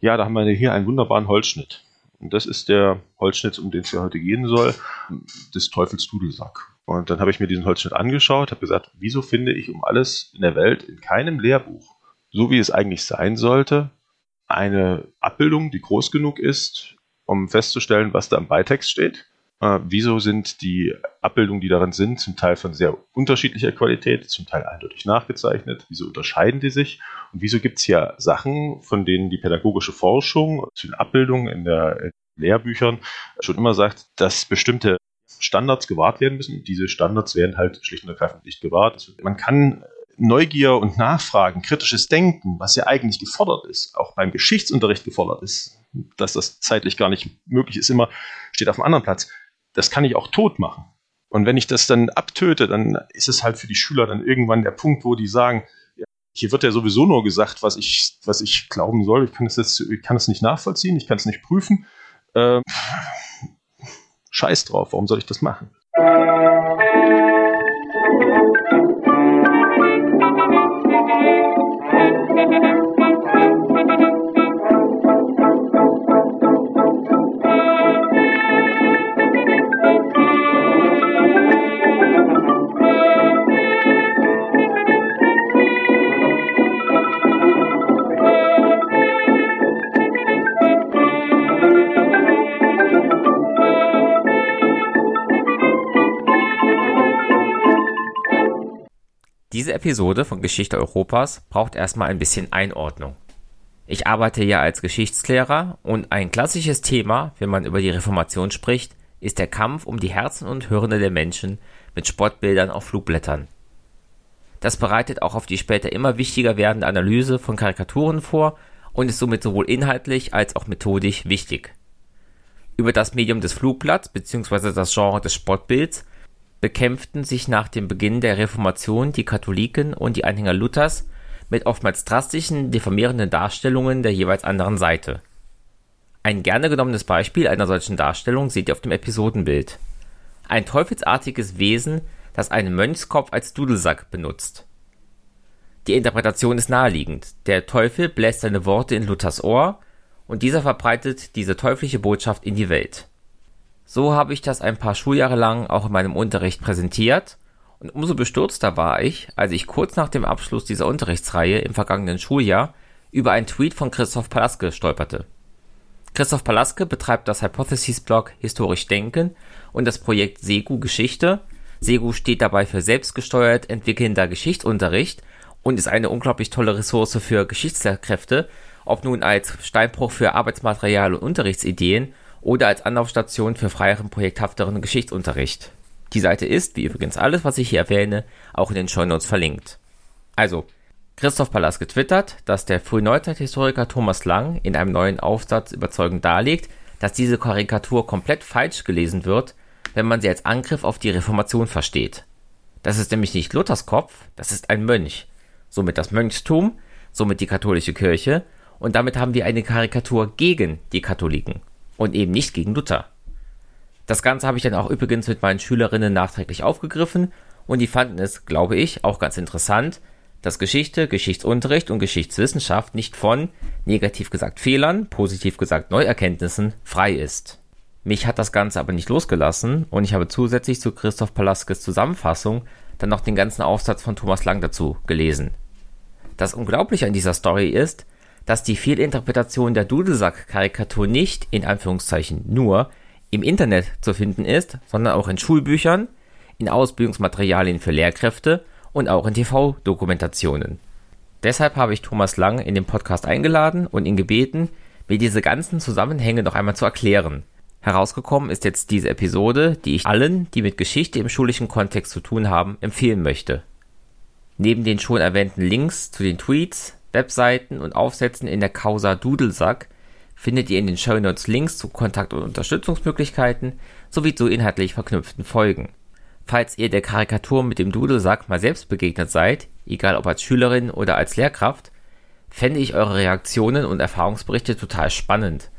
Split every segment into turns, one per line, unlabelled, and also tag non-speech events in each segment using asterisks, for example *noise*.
ja, da haben wir hier einen wunderbaren Holzschnitt. Und das ist der Holzschnitt, um den es ja heute gehen soll, des Teufels Dudelsack. Und dann habe ich mir diesen Holzschnitt angeschaut, habe gesagt, wieso finde ich um alles in der Welt in keinem Lehrbuch, so wie es eigentlich sein sollte, eine Abbildung, die groß genug ist, um festzustellen, was da im Beitext steht. Äh, wieso sind die Abbildungen, die darin sind, zum Teil von sehr unterschiedlicher Qualität, zum Teil eindeutig nachgezeichnet? Wieso unterscheiden die sich? Und wieso gibt es hier Sachen, von denen die pädagogische Forschung zu den Abbildungen in, der, in Lehrbüchern schon immer sagt, dass bestimmte Standards gewahrt werden müssen. Diese Standards werden halt schlicht und ergreifend nicht gewahrt. Man kann Neugier und Nachfragen, kritisches Denken, was ja eigentlich gefordert ist, auch beim Geschichtsunterricht gefordert ist, dass das zeitlich gar nicht möglich ist, immer steht auf einem anderen Platz. Das kann ich auch tot machen. Und wenn ich das dann abtöte, dann ist es halt für die Schüler dann irgendwann der Punkt, wo die sagen, hier wird ja sowieso nur gesagt, was ich, was ich glauben soll. Ich kann es jetzt, ich kann es nicht nachvollziehen, ich kann es nicht prüfen. Äh, scheiß drauf, warum soll ich das machen?
Diese Episode von Geschichte Europas braucht erstmal ein bisschen Einordnung. Ich arbeite ja als Geschichtslehrer und ein klassisches Thema, wenn man über die Reformation spricht, ist der Kampf um die Herzen und Hirne der Menschen mit Spottbildern auf Flugblättern. Das bereitet auch auf die später immer wichtiger werdende Analyse von Karikaturen vor und ist somit sowohl inhaltlich als auch methodisch wichtig. Über das Medium des Flugblatts bzw. das Genre des Spottbilds bekämpften sich nach dem Beginn der Reformation die Katholiken und die Anhänger Luthers mit oftmals drastischen, diffamierenden Darstellungen der jeweils anderen Seite. Ein gerne genommenes Beispiel einer solchen Darstellung seht ihr auf dem Episodenbild. Ein teufelsartiges Wesen, das einen Mönchskopf als Dudelsack benutzt. Die Interpretation ist naheliegend. Der Teufel bläst seine Worte in Luthers Ohr und dieser verbreitet diese teuflische Botschaft in die Welt. So habe ich das ein paar Schuljahre lang auch in meinem Unterricht präsentiert und umso bestürzter war ich, als ich kurz nach dem Abschluss dieser Unterrichtsreihe im vergangenen Schuljahr über einen Tweet von Christoph Palaske stolperte. Christoph Palaske betreibt das Hypothesis-Blog Historisch Denken und das Projekt SEGU Geschichte. SEGU steht dabei für selbstgesteuert entwickelnder Geschichtsunterricht und ist eine unglaublich tolle Ressource für Geschichtslehrkräfte, ob nun als Steinbruch für Arbeitsmaterial und Unterrichtsideen oder als Anlaufstation für freieren, projekthafteren Geschichtsunterricht. Die Seite ist, wie übrigens alles, was ich hier erwähne, auch in den Shownotes verlinkt. Also, Christoph Pallas getwittert, dass der Frühneuzeithistoriker Thomas Lang in einem neuen Aufsatz überzeugend darlegt, dass diese Karikatur komplett falsch gelesen wird, wenn man sie als Angriff auf die Reformation versteht. Das ist nämlich nicht Luthers Kopf, das ist ein Mönch. Somit das Mönchstum, somit die katholische Kirche, und damit haben wir eine Karikatur gegen die Katholiken und eben nicht gegen Luther. Das Ganze habe ich dann auch übrigens mit meinen Schülerinnen nachträglich aufgegriffen und die fanden es, glaube ich, auch ganz interessant, dass Geschichte, Geschichtsunterricht und Geschichtswissenschaft nicht von, negativ gesagt Fehlern, positiv gesagt Neuerkenntnissen, frei ist. Mich hat das Ganze aber nicht losgelassen und ich habe zusätzlich zu Christoph Palaskes Zusammenfassung dann noch den ganzen Aufsatz von Thomas Lang dazu gelesen. Das Unglaubliche an dieser Story ist, dass die Fehlinterpretation der Dudelsack-Karikatur nicht, in Anführungszeichen nur, im Internet zu finden ist, sondern auch in Schulbüchern, in Ausbildungsmaterialien für Lehrkräfte und auch in TV-Dokumentationen. Deshalb habe ich Thomas Lang in den Podcast eingeladen und ihn gebeten, mir diese ganzen Zusammenhänge noch einmal zu erklären. Herausgekommen ist jetzt diese Episode, die ich allen, die mit Geschichte im schulischen Kontext zu tun haben, empfehlen möchte. Neben den schon erwähnten Links zu den Tweets, Webseiten und Aufsätzen in der Causa Dudelsack findet ihr in den Show Notes Links zu Kontakt- und Unterstützungsmöglichkeiten sowie zu inhaltlich verknüpften Folgen. Falls ihr der Karikatur mit dem Dudelsack mal selbst begegnet seid, egal ob als Schülerin oder als Lehrkraft, fände ich eure Reaktionen und Erfahrungsberichte total spannend.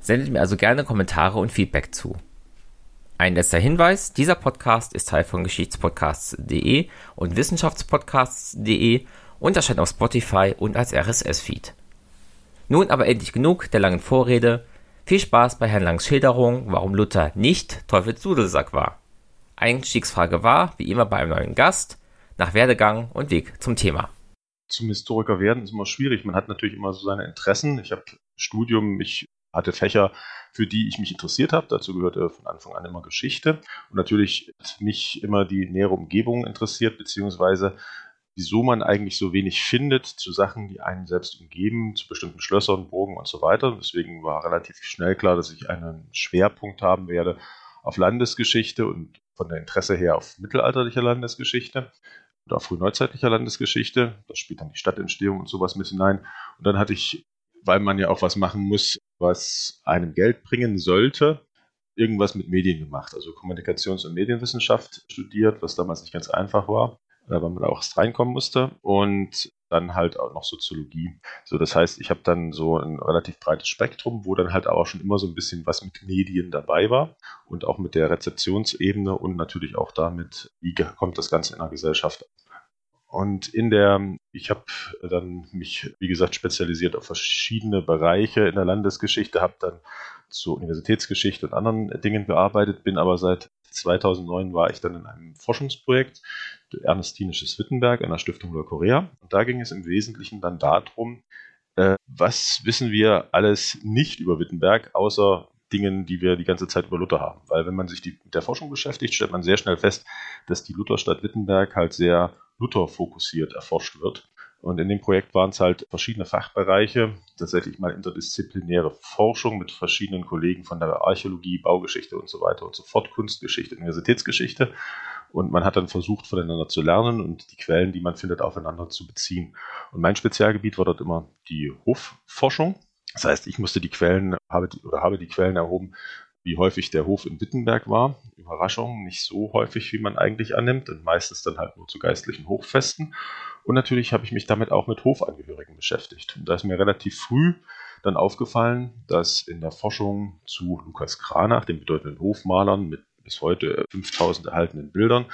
Sendet mir also gerne Kommentare und Feedback zu. Ein letzter Hinweis, dieser Podcast ist Teil von Geschichtspodcasts.de und Wissenschaftspodcasts.de und erscheint auf Spotify und als RSS-Feed. Nun aber endlich genug der langen Vorrede. Viel Spaß bei Herrn Langs Schilderung, warum Luther nicht Teufelsdudelsack war. Einstiegsfrage war, wie immer bei einem neuen Gast, nach Werdegang und Weg zum Thema.
Zum Historiker werden ist immer schwierig. Man hat natürlich immer so seine Interessen. Ich habe Studium, ich hatte Fächer, für die ich mich interessiert habe. Dazu gehörte von Anfang an immer Geschichte. Und natürlich hat mich immer die nähere Umgebung interessiert, beziehungsweise wieso man eigentlich so wenig findet zu Sachen, die einen selbst umgeben, zu bestimmten Schlössern, Burgen und so weiter. Deswegen war relativ schnell klar, dass ich einen Schwerpunkt haben werde auf Landesgeschichte und von der Interesse her auf mittelalterlicher Landesgeschichte oder frühneuzeitlicher Landesgeschichte. Da spielt dann die Stadtentstehung und sowas mit hinein. Und dann hatte ich, weil man ja auch was machen muss, was einem Geld bringen sollte, irgendwas mit Medien gemacht. Also Kommunikations- und Medienwissenschaft studiert, was damals nicht ganz einfach war weil man da auch erst reinkommen musste. Und dann halt auch noch Soziologie. So, das heißt, ich habe dann so ein relativ breites Spektrum, wo dann halt auch schon immer so ein bisschen was mit Medien dabei war und auch mit der Rezeptionsebene und natürlich auch damit, wie kommt das Ganze in der Gesellschaft. Und in der, ich habe dann mich, wie gesagt, spezialisiert auf verschiedene Bereiche in der Landesgeschichte, habe dann zur Universitätsgeschichte und anderen Dingen gearbeitet, bin aber seit 2009 war ich dann in einem Forschungsprojekt, Ernestinisches Wittenberg, einer Stiftung Korea. Und da ging es im Wesentlichen dann darum, äh, was wissen wir alles nicht über Wittenberg, außer Dingen, die wir die ganze Zeit über Luther haben. Weil wenn man sich die, mit der Forschung beschäftigt, stellt man sehr schnell fest, dass die Lutherstadt Wittenberg halt sehr Luther fokussiert erforscht wird. Und in dem Projekt waren es halt verschiedene Fachbereiche, tatsächlich mal interdisziplinäre Forschung mit verschiedenen Kollegen von der Archäologie, Baugeschichte und so weiter und so fort, Kunstgeschichte, Universitätsgeschichte. Und man hat dann versucht, voneinander zu lernen und die Quellen, die man findet, aufeinander zu beziehen. Und mein Spezialgebiet war dort immer die Hofforschung. Das heißt, ich musste die Quellen, habe die, oder habe die Quellen erhoben, wie häufig der Hof in Wittenberg war. Überraschung, nicht so häufig, wie man eigentlich annimmt und meistens dann halt nur zu geistlichen Hochfesten. Und natürlich habe ich mich damit auch mit Hofangehörigen beschäftigt. Und da ist mir relativ früh dann aufgefallen, dass in der Forschung zu Lukas Kranach, dem bedeutenden Hofmalern mit bis heute 5000 erhaltenen Bildern,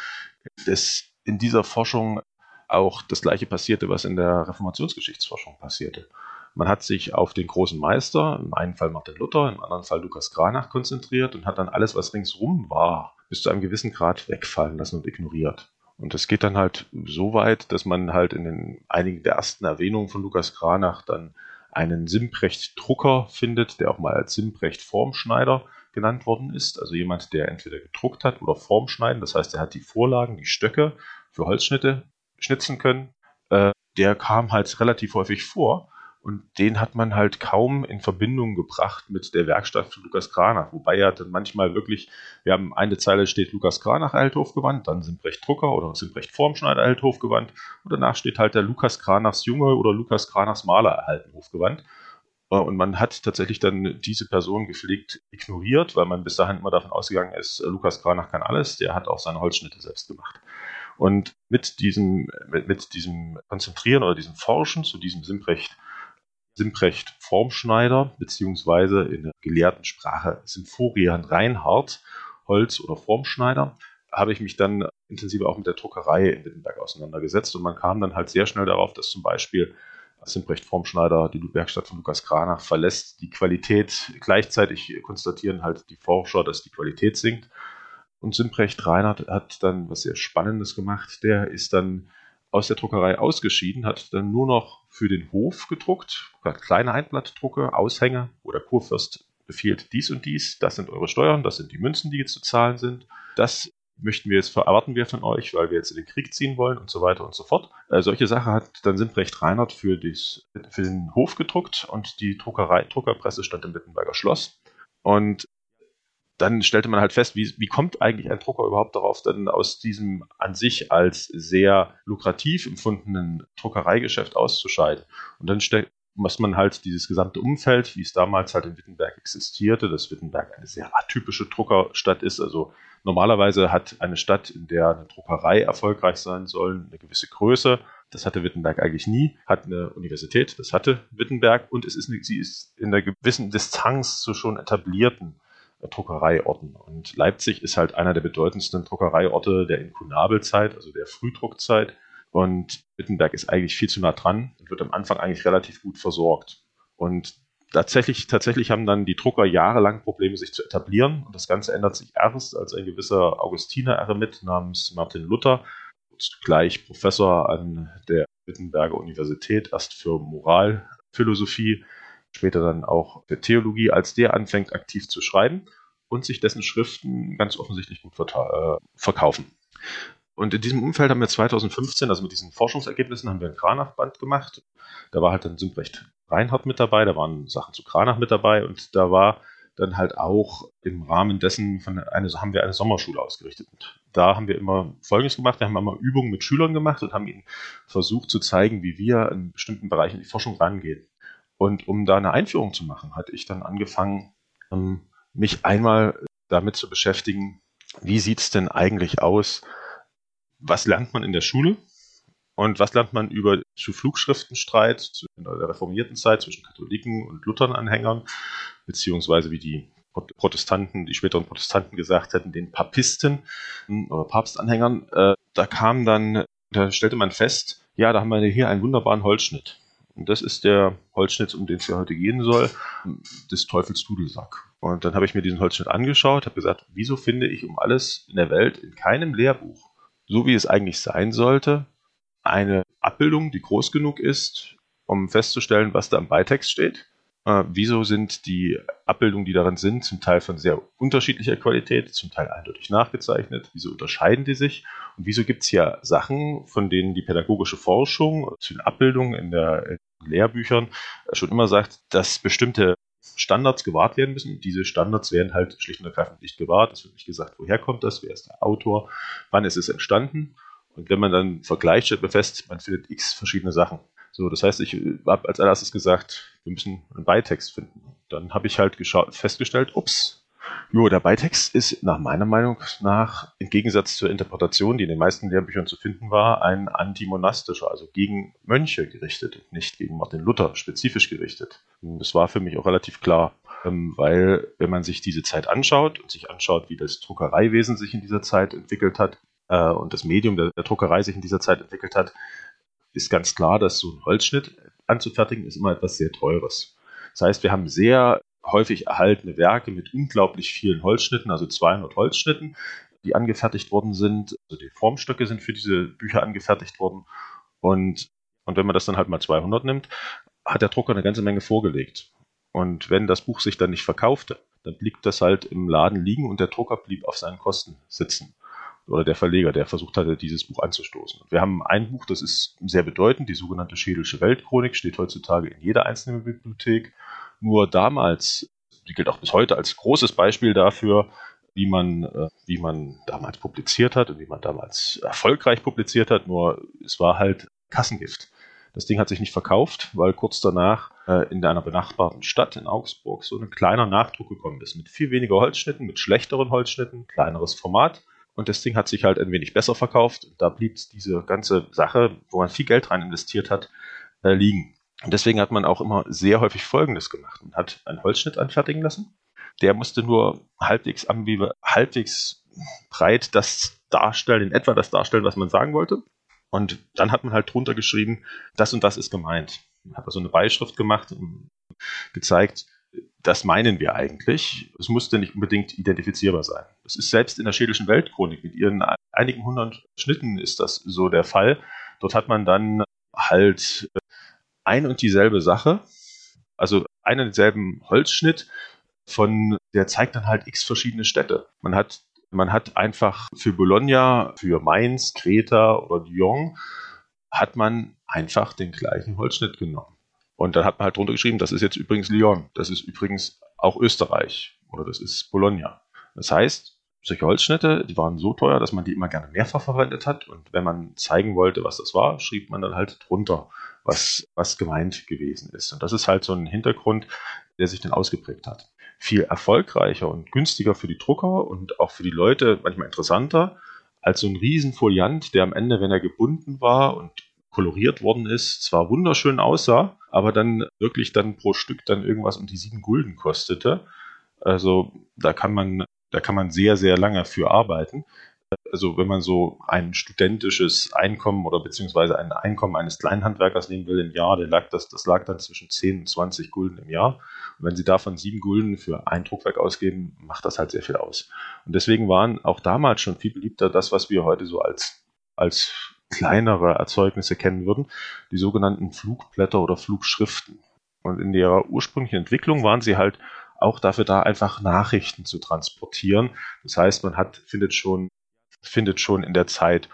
dass in dieser Forschung auch das gleiche passierte, was in der Reformationsgeschichtsforschung passierte. Man hat sich auf den großen Meister, im einen Fall Martin Luther, im anderen Fall Lukas Kranach konzentriert und hat dann alles, was ringsrum war, bis zu einem gewissen Grad wegfallen lassen und ignoriert. Und das geht dann halt so weit, dass man halt in den einigen der ersten Erwähnungen von Lukas Kranach dann einen Simprecht-Drucker findet, der auch mal als Simprecht-Formschneider genannt worden ist. Also jemand, der entweder gedruckt hat oder Formschneiden. Das heißt, er hat die Vorlagen, die Stöcke für Holzschnitte schnitzen können. Äh, der kam halt relativ häufig vor. Und den hat man halt kaum in Verbindung gebracht mit der Werkstatt von Lukas Kranach. Wobei er dann manchmal wirklich, wir haben eine Zeile steht Lukas Kranach erhält Hofgewand, dann Simprecht Drucker oder Simprecht Formschneider erhält Hofgewand und danach steht halt der Lukas Kranachs Junge oder Lukas Kranachs Maler erhalten Hofgewand. Äh, und man hat tatsächlich dann diese Person gepflegt ignoriert, weil man bis dahin immer davon ausgegangen ist, äh, Lukas Kranach kann alles, der hat auch seine Holzschnitte selbst gemacht. Und mit diesem, mit, mit diesem Konzentrieren oder diesem Forschen zu diesem Simprecht Simprecht Formschneider, beziehungsweise in der gelehrten Sprache Symphorian Reinhardt, Holz- oder Formschneider, habe ich mich dann intensiver auch mit der Druckerei in Wittenberg auseinandergesetzt und man kam dann halt sehr schnell darauf, dass zum Beispiel Simprecht Formschneider die Werkstatt von Lukas Kranach verlässt, die Qualität gleichzeitig konstatieren halt die Forscher, dass die Qualität sinkt. Und Simprecht Reinhardt hat dann was sehr Spannendes gemacht. Der ist dann aus der Druckerei ausgeschieden, hat dann nur noch für den Hof gedruckt, kleine Einblattdrucke, Aushänge, wo der Kurfürst befiehlt dies und dies, das sind eure Steuern, das sind die Münzen, die jetzt zu zahlen sind. Das möchten wir jetzt, erwarten wir von euch, weil wir jetzt in den Krieg ziehen wollen und so weiter und so fort. Äh, solche Sachen hat dann Simprecht Reinhardt für, dies, für den Hof gedruckt und die Druckerei, Druckerpresse stand im Wittenberger Schloss. Und dann stellte man halt fest, wie, wie kommt eigentlich ein Drucker überhaupt darauf, dann aus diesem an sich als sehr lukrativ empfundenen Druckereigeschäft auszuscheiden. Und dann muss man halt dieses gesamte Umfeld, wie es damals halt in Wittenberg existierte, dass Wittenberg eine sehr atypische Druckerstadt ist. Also normalerweise hat eine Stadt, in der eine Druckerei erfolgreich sein soll, eine gewisse Größe. Das hatte Wittenberg eigentlich nie. Hat eine Universität, das hatte Wittenberg und es ist, sie ist in einer gewissen Distanz zu schon etablierten Druckereiorten. Und Leipzig ist halt einer der bedeutendsten Druckereiorte der Inkunabelzeit, also der Frühdruckzeit. Und Wittenberg ist eigentlich viel zu nah dran und wird am Anfang eigentlich relativ gut versorgt. Und tatsächlich, tatsächlich haben dann die Drucker jahrelang Probleme, sich zu etablieren. Und das Ganze ändert sich erst, als ein gewisser Augustiner-Eremit namens Martin Luther, gleich Professor an der Wittenberger Universität, erst für Moralphilosophie, später dann auch für Theologie, als der anfängt aktiv zu schreiben und sich dessen Schriften ganz offensichtlich gut äh, verkaufen. Und in diesem Umfeld haben wir 2015, also mit diesen Forschungsergebnissen, haben wir ein Kranach-Band gemacht. Da war halt dann Sümbrecht Reinhardt mit dabei, da waren Sachen zu Kranach mit dabei und da war dann halt auch im Rahmen dessen von eine, haben wir eine Sommerschule ausgerichtet. Und da haben wir immer Folgendes gemacht, wir haben immer Übungen mit Schülern gemacht und haben ihnen versucht zu zeigen, wie wir in bestimmten Bereichen die Forschung rangehen. Und um da eine Einführung zu machen, hatte ich dann angefangen, ähm, mich einmal damit zu beschäftigen, wie sieht es denn eigentlich aus, was lernt man in der Schule und was lernt man über zu Flugschriftenstreit in der reformierten Zeit zwischen Katholiken und Luthernanhängern, beziehungsweise wie die Protestanten, die späteren Protestanten gesagt hätten, den Papisten hm, oder Papstanhängern. Äh, da kam dann, da stellte man fest, ja, da haben wir hier einen wunderbaren Holzschnitt. Und das ist der Holzschnitt, um den es ja heute gehen soll, des Teufels Dudelsack. Und dann habe ich mir diesen Holzschnitt angeschaut, habe gesagt, wieso finde ich um alles in der Welt in keinem Lehrbuch, so wie es eigentlich sein sollte, eine Abbildung, die groß genug ist, um festzustellen, was da im Beitext steht. Äh, wieso sind die Abbildungen, die darin sind, zum Teil von sehr unterschiedlicher Qualität, zum Teil eindeutig nachgezeichnet? Wieso unterscheiden die sich? Und wieso gibt es ja Sachen, von denen die pädagogische Forschung zu den Abbildungen in, der, in Lehrbüchern schon immer sagt, dass bestimmte Standards gewahrt werden müssen. Diese Standards werden halt schlicht und ergreifend nicht gewahrt. Es wird nicht gesagt, woher kommt das, wer ist der Autor, wann ist es entstanden. Und wenn man dann vergleicht, stellt man fest, man findet x verschiedene Sachen. So, das heißt, ich habe als allererstes gesagt, wir müssen einen Beitext finden. Dann habe ich halt festgestellt, ups, Jo, der Beitext ist nach meiner Meinung nach, im Gegensatz zur Interpretation, die in den meisten Lehrbüchern zu finden war, ein antimonastischer, also gegen Mönche gerichtet, nicht gegen Martin Luther spezifisch gerichtet. Das war für mich auch relativ klar, ähm, weil wenn man sich diese Zeit anschaut und sich anschaut, wie das Druckereiwesen sich in dieser Zeit entwickelt hat äh, und das Medium der, der Druckerei sich in dieser Zeit entwickelt hat, ist ganz klar, dass so ein Holzschnitt anzufertigen ist immer etwas sehr Teures. Das heißt, wir haben sehr häufig erhaltene Werke mit unglaublich vielen Holzschnitten, also 200 Holzschnitten, die angefertigt worden sind. Also die Formstöcke sind für diese Bücher angefertigt worden. Und, und wenn man das dann halt mal 200 nimmt, hat der Drucker eine ganze Menge vorgelegt. Und wenn das Buch sich dann nicht verkaufte, dann blieb das halt im Laden liegen und der Drucker blieb auf seinen Kosten sitzen. Oder der Verleger, der versucht hatte, dieses Buch anzustoßen. Wir haben ein Buch, das ist sehr bedeutend, die sogenannte Schädelsche Weltchronik, steht heutzutage in jeder einzelnen Bibliothek. Nur damals, die gilt auch bis heute als großes Beispiel dafür, wie man, äh, wie man damals publiziert hat und wie man damals erfolgreich publiziert hat. Nur es war halt Kassengift. Das Ding hat sich nicht verkauft, weil kurz danach äh, in einer benachbarten Stadt in Augsburg so ein kleiner Nachdruck gekommen ist. Mit viel weniger Holzschnitten, mit schlechteren Holzschnitten, kleineres Format. Und das Ding hat sich halt ein wenig besser verkauft. Da blieb diese ganze Sache, wo man viel Geld rein investiert hat, äh, liegen. Und deswegen hat man auch immer sehr häufig Folgendes gemacht. Man hat einen Holzschnitt anfertigen lassen. Der musste nur halbwegs, halbwegs breit das darstellen, in etwa das darstellen, was man sagen wollte. Und dann hat man halt drunter geschrieben, das und das ist gemeint. Man hat also eine Beischrift gemacht und gezeigt, das meinen wir eigentlich. Es musste nicht unbedingt identifizierbar sein. Das ist selbst in der schädlichen Weltchronik mit ihren einigen hundert Schnitten ist das so der Fall. Dort hat man dann halt ein und dieselbe Sache, also einen und dieselben Holzschnitt von, der zeigt dann halt x verschiedene Städte. Man hat, man hat einfach für Bologna, für Mainz, Kreta oder Lyon, hat man einfach den gleichen Holzschnitt genommen. Und dann hat man halt drunter geschrieben, das ist jetzt übrigens Lyon, das ist übrigens auch Österreich oder das ist Bologna. Das heißt, solche Holzschnitte, die waren so teuer, dass man die immer gerne mehrfach verwendet hat. Und wenn man zeigen wollte, was das war, schrieb man dann halt drunter was, was gemeint gewesen ist. Und das ist halt so ein Hintergrund, der sich dann ausgeprägt hat. Viel erfolgreicher und günstiger für die Drucker und auch für die Leute, manchmal interessanter, als so ein Riesenfoliant, der am Ende, wenn er gebunden war und koloriert worden ist, zwar wunderschön aussah, aber dann wirklich dann pro Stück dann irgendwas um die sieben Gulden kostete. Also da kann man, da kann man sehr, sehr lange für arbeiten. also wenn man so ein studentisches Einkommen oder beziehungsweise ein Einkommen eines Kleinhandwerkers nehmen will im Jahr, lag das, das lag dann zwischen 10 und 20 Gulden im Jahr. Und wenn Sie davon 7 Gulden für ein Druckwerk ausgeben, macht das halt sehr viel aus. Und deswegen waren auch damals schon viel beliebter das, was wir heute so als, als kleinere Erzeugnisse kennen würden, die sogenannten Flugblätter oder Flugschriften. Und in ihrer ursprünglichen Entwicklung waren sie halt auch dafür da, einfach Nachrichten zu transportieren. Das heißt, man hat, findet schon, findet schon in der Zeit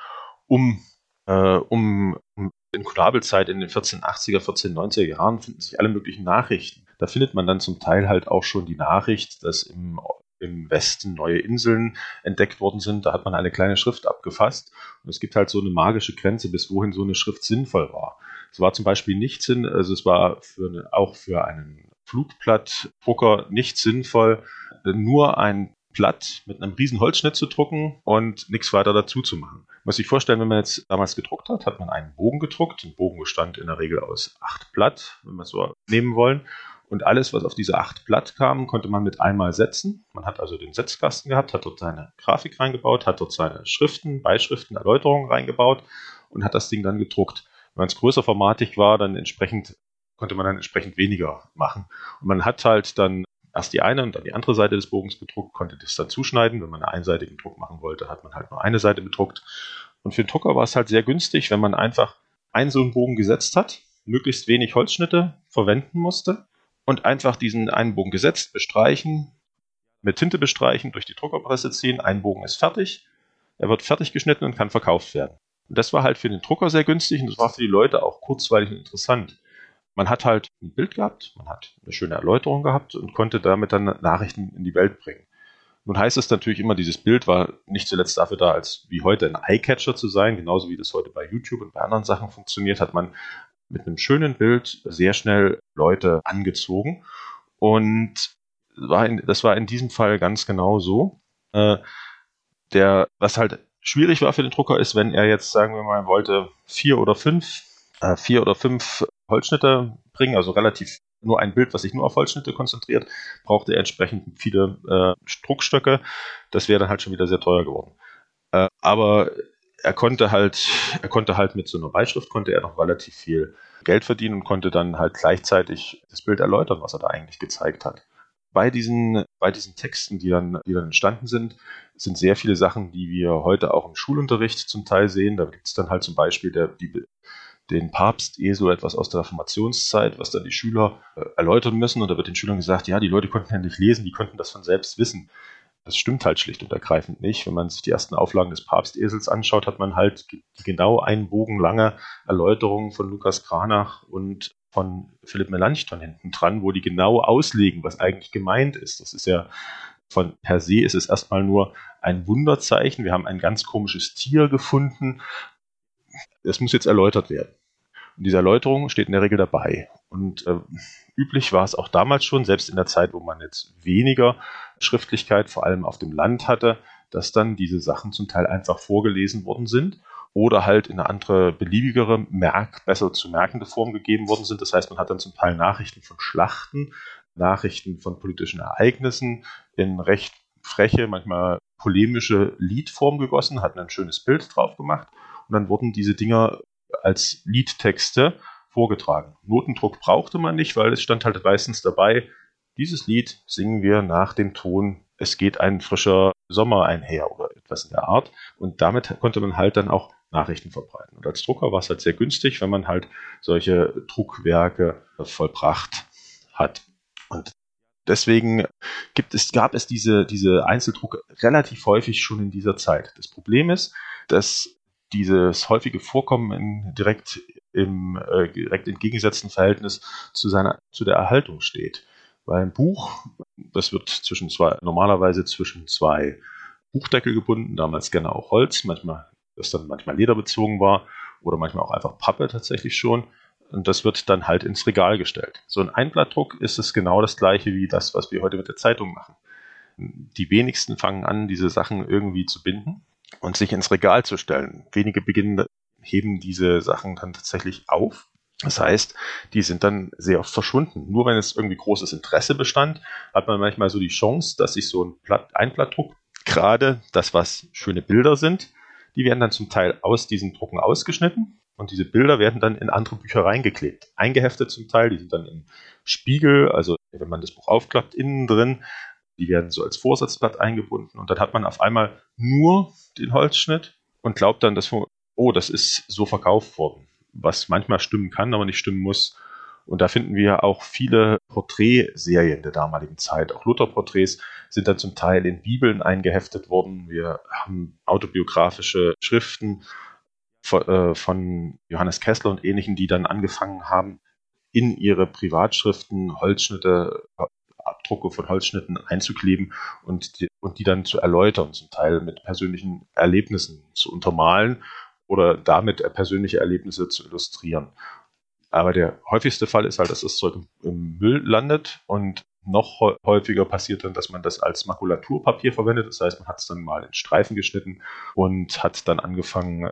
um, äh, um, um in Konabelzeit in den 1480er, 1490er Jahren finden sich alle möglichen Nachrichten. Da findet man dann zum Teil halt auch schon die Nachricht, dass im, im Westen neue Inseln entdeckt worden sind. Da hat man eine kleine Schrift abgefasst. Und es gibt halt so eine magische Grenze, bis wohin so eine Schrift sinnvoll war. Es war zum Beispiel nicht Sinn, also es war für eine, auch für einen Flugblattdrucker nicht sinnvoll, nur ein Blatt mit einem riesen Holzschnitt zu drucken und nichts weiter dazu zu machen. Muss sich vorstellen, wenn man jetzt damals gedruckt hat, hat man einen Bogen gedruckt. Ein Bogen bestand in der Regel aus acht Blatt, wenn wir es so nehmen wollen. Und alles, was auf diese acht Blatt kam, konnte man mit einmal setzen. Man hat also den Setzkasten gehabt, hat dort seine Grafik reingebaut, hat dort seine Schriften, Beischriften, Erläuterungen reingebaut und hat das Ding dann gedruckt. Wenn es größer formatig war, dann entsprechend konnte man dann entsprechend weniger machen. Und man hat halt dann erst die eine und dann die andere Seite des Bogens bedruckt, konnte das dann zuschneiden. Wenn man einen einseitigen Druck machen wollte, hat man halt nur eine Seite bedruckt. Und für den Drucker war es halt sehr günstig, wenn man einfach einen so einen Bogen gesetzt hat, möglichst wenig Holzschnitte verwenden musste und einfach diesen einen Bogen gesetzt, bestreichen, mit Tinte bestreichen, durch die Druckerpresse ziehen, ein Bogen ist fertig, er wird fertig geschnitten und kann verkauft werden. Und das war halt für den Drucker sehr günstig und das war für die Leute auch kurzweilig und interessant man hat halt ein Bild gehabt, man hat eine schöne Erläuterung gehabt und konnte damit dann Nachrichten in die Welt bringen. Nun heißt es natürlich immer, dieses Bild war nicht zuletzt dafür da, als wie heute ein Eyecatcher zu sein, genauso wie das heute bei YouTube und bei anderen Sachen funktioniert, hat man mit einem schönen Bild sehr schnell Leute angezogen. Und war in, das war in diesem Fall ganz genau so. Äh, der, was halt schwierig war für den Drucker ist, wenn er jetzt, sagen wir mal, wollte vier oder fünf, äh, vier oder fünf Holzschnitte bringen, also relativ nur ein Bild, was sich nur auf Holzschnitte konzentriert, brauchte er entsprechend viele äh, Druckstöcke. Das wäre dann halt schon wieder sehr teuer geworden. Äh, aber er konnte halt, er konnte halt mit so einer Beischrift konnte er noch relativ viel Geld verdienen und konnte dann halt gleichzeitig das Bild erläutern, was er da eigentlich gezeigt hat. Bei diesen, bei diesen Texten, die dann, die dann entstanden sind, sind sehr viele Sachen, die wir heute auch im Schulunterricht zum Teil sehen. Da gibt es dann halt zum Beispiel der, die, den Papst eh so etwas aus der Reformationszeit, was dann die Schüler äh, erläutern müssen. Und da wird den Schülern gesagt, ja, die Leute konnten ja nicht lesen, die konnten das von selbst wissen. Das stimmt halt schlicht und ergreifend nicht. Wenn man sich die ersten Auflagen des Papstesels anschaut, hat man halt genau einen Bogen lange Erläuterungen von Lukas Kranach und von Philipp Melanchthon hinten dran, wo die genau auslegen, was eigentlich gemeint ist. Das ist ja von per se ist es erstmal nur ein Wunderzeichen. Wir haben ein ganz komisches Tier gefunden. Es muss jetzt erläutert werden. Und diese Erläuterung steht in der Regel dabei. Und äh, üblich war es auch damals schon, selbst in der Zeit, wo man jetzt weniger Schriftlichkeit vor allem auf dem Land hatte, dass dann diese Sachen zum Teil einfach vorgelesen worden sind oder halt in eine andere, beliebigere, merk, besser zu merkende Form gegeben worden sind. Das heißt, man hat dann zum Teil Nachrichten von Schlachten, Nachrichten von politischen Ereignissen in recht freche, manchmal polemische Liedform gegossen, hat ein schönes Bild drauf gemacht und dann wurden diese Dinger als Liedtexte vorgetragen. Notendruck brauchte man nicht, weil es stand halt meistens dabei, dieses Lied singen wir nach dem Ton, es geht ein frischer Sommer einher oder etwas in der Art. Und damit konnte man halt dann auch Nachrichten verbreiten. Und als Drucker war es halt sehr günstig, wenn man halt solche Druckwerke vollbracht hat. Und deswegen gibt es, gab es diese, diese Einzeldrucke relativ häufig schon in dieser Zeit. Das Problem ist, dass dieses häufige Vorkommen in direkt im äh, direkt entgegengesetzten Verhältnis zu seiner zu der Erhaltung steht. Ein Buch, das wird zwischen zwei, normalerweise zwischen zwei Buchdeckel gebunden, damals gerne auch Holz, manchmal, das dann manchmal lederbezogen war oder manchmal auch einfach Pappe tatsächlich schon. Und das wird dann halt ins Regal gestellt. So ein Einblattdruck ist es genau das gleiche wie das, was wir heute mit der Zeitung machen. Die wenigsten fangen an, diese Sachen irgendwie zu binden und sich ins Regal zu stellen. Wenige beginnen, heben diese Sachen dann tatsächlich auf. Das heißt, die sind dann sehr oft verschwunden. Nur wenn es irgendwie großes Interesse bestand, hat man manchmal so die Chance, dass sich so ein Blatt, Einblattdruck gerade das, was schöne Bilder sind, die werden dann zum Teil aus diesen Drucken ausgeschnitten und diese Bilder werden dann in andere Bücher reingeklebt. Eingeheftet zum Teil, die sind dann im Spiegel, also wenn man das Buch aufklappt, innen drin. Die werden so als Vorsatzblatt eingebunden und dann hat man auf einmal nur den Holzschnitt und glaubt dann, dass, oh, das ist so verkauft worden. Was manchmal stimmen kann, aber nicht stimmen muss. Und da finden wir auch viele Porträtserien der damaligen Zeit. Auch Luther-Porträts sind dann zum Teil in Bibeln eingeheftet worden. Wir haben autobiografische Schriften äh, von Johannes Kessler und ähnlichen, die dann angefangen haben, in ihre Privatschriften Holzschnitte, Abdrucke von Holzschnitten einzukleben und die, und die dann zu erläutern, zum Teil mit persönlichen Erlebnissen zu untermalen oder damit persönliche Erlebnisse zu illustrieren. Aber der häufigste Fall ist halt, dass das Zeug im Müll landet und noch häufiger passiert dann, dass man das als Makulaturpapier verwendet. Das heißt, man hat es dann mal in Streifen geschnitten und hat dann angefangen,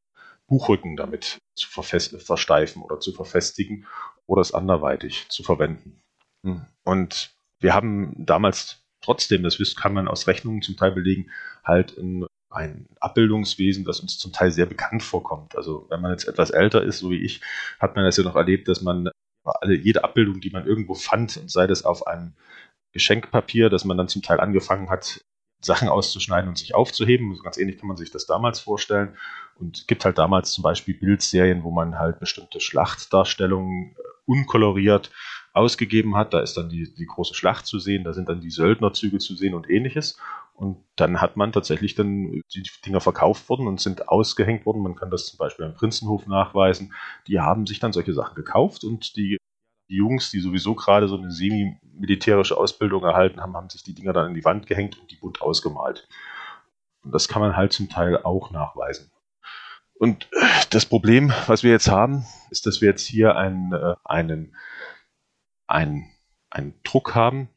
Buchrücken damit zu versteifen oder zu verfestigen oder es anderweitig zu verwenden. Hm. Und wir haben damals trotzdem, das kann man aus Rechnungen zum Teil belegen, halt ein, ein Abbildungswesen, das uns zum Teil sehr bekannt vorkommt. Also wenn man jetzt etwas älter ist, so wie ich, hat man das ja noch erlebt, dass man alle, jede Abbildung, die man irgendwo fand, und sei das auf einem Geschenkpapier, das man dann zum Teil angefangen hat, Sachen auszuschneiden und sich aufzuheben. Also ganz ähnlich kann man sich das damals vorstellen. Und es gibt halt damals zum Beispiel Bildserien, wo man halt bestimmte Schlachtdarstellungen äh, unkoloriert ausgegeben hat. Da ist dann die, die große Schlacht zu sehen, da sind dann die Söldnerzüge zu sehen und ähnliches. Und dann hat man tatsächlich dann die Dinger verkauft worden und sind ausgehängt worden. Man kann das zum Beispiel am Prinzenhof nachweisen. Die haben sich dann solche Sachen gekauft und die Jungs, die sowieso gerade so eine semi-militärische Ausbildung erhalten haben, haben sich die Dinger dann in die Wand gehängt und die bunt ausgemalt. Und das kann man halt zum Teil auch nachweisen. Und das Problem, was wir jetzt haben, ist, dass wir jetzt hier einen, äh, einen, einen, einen Druck haben,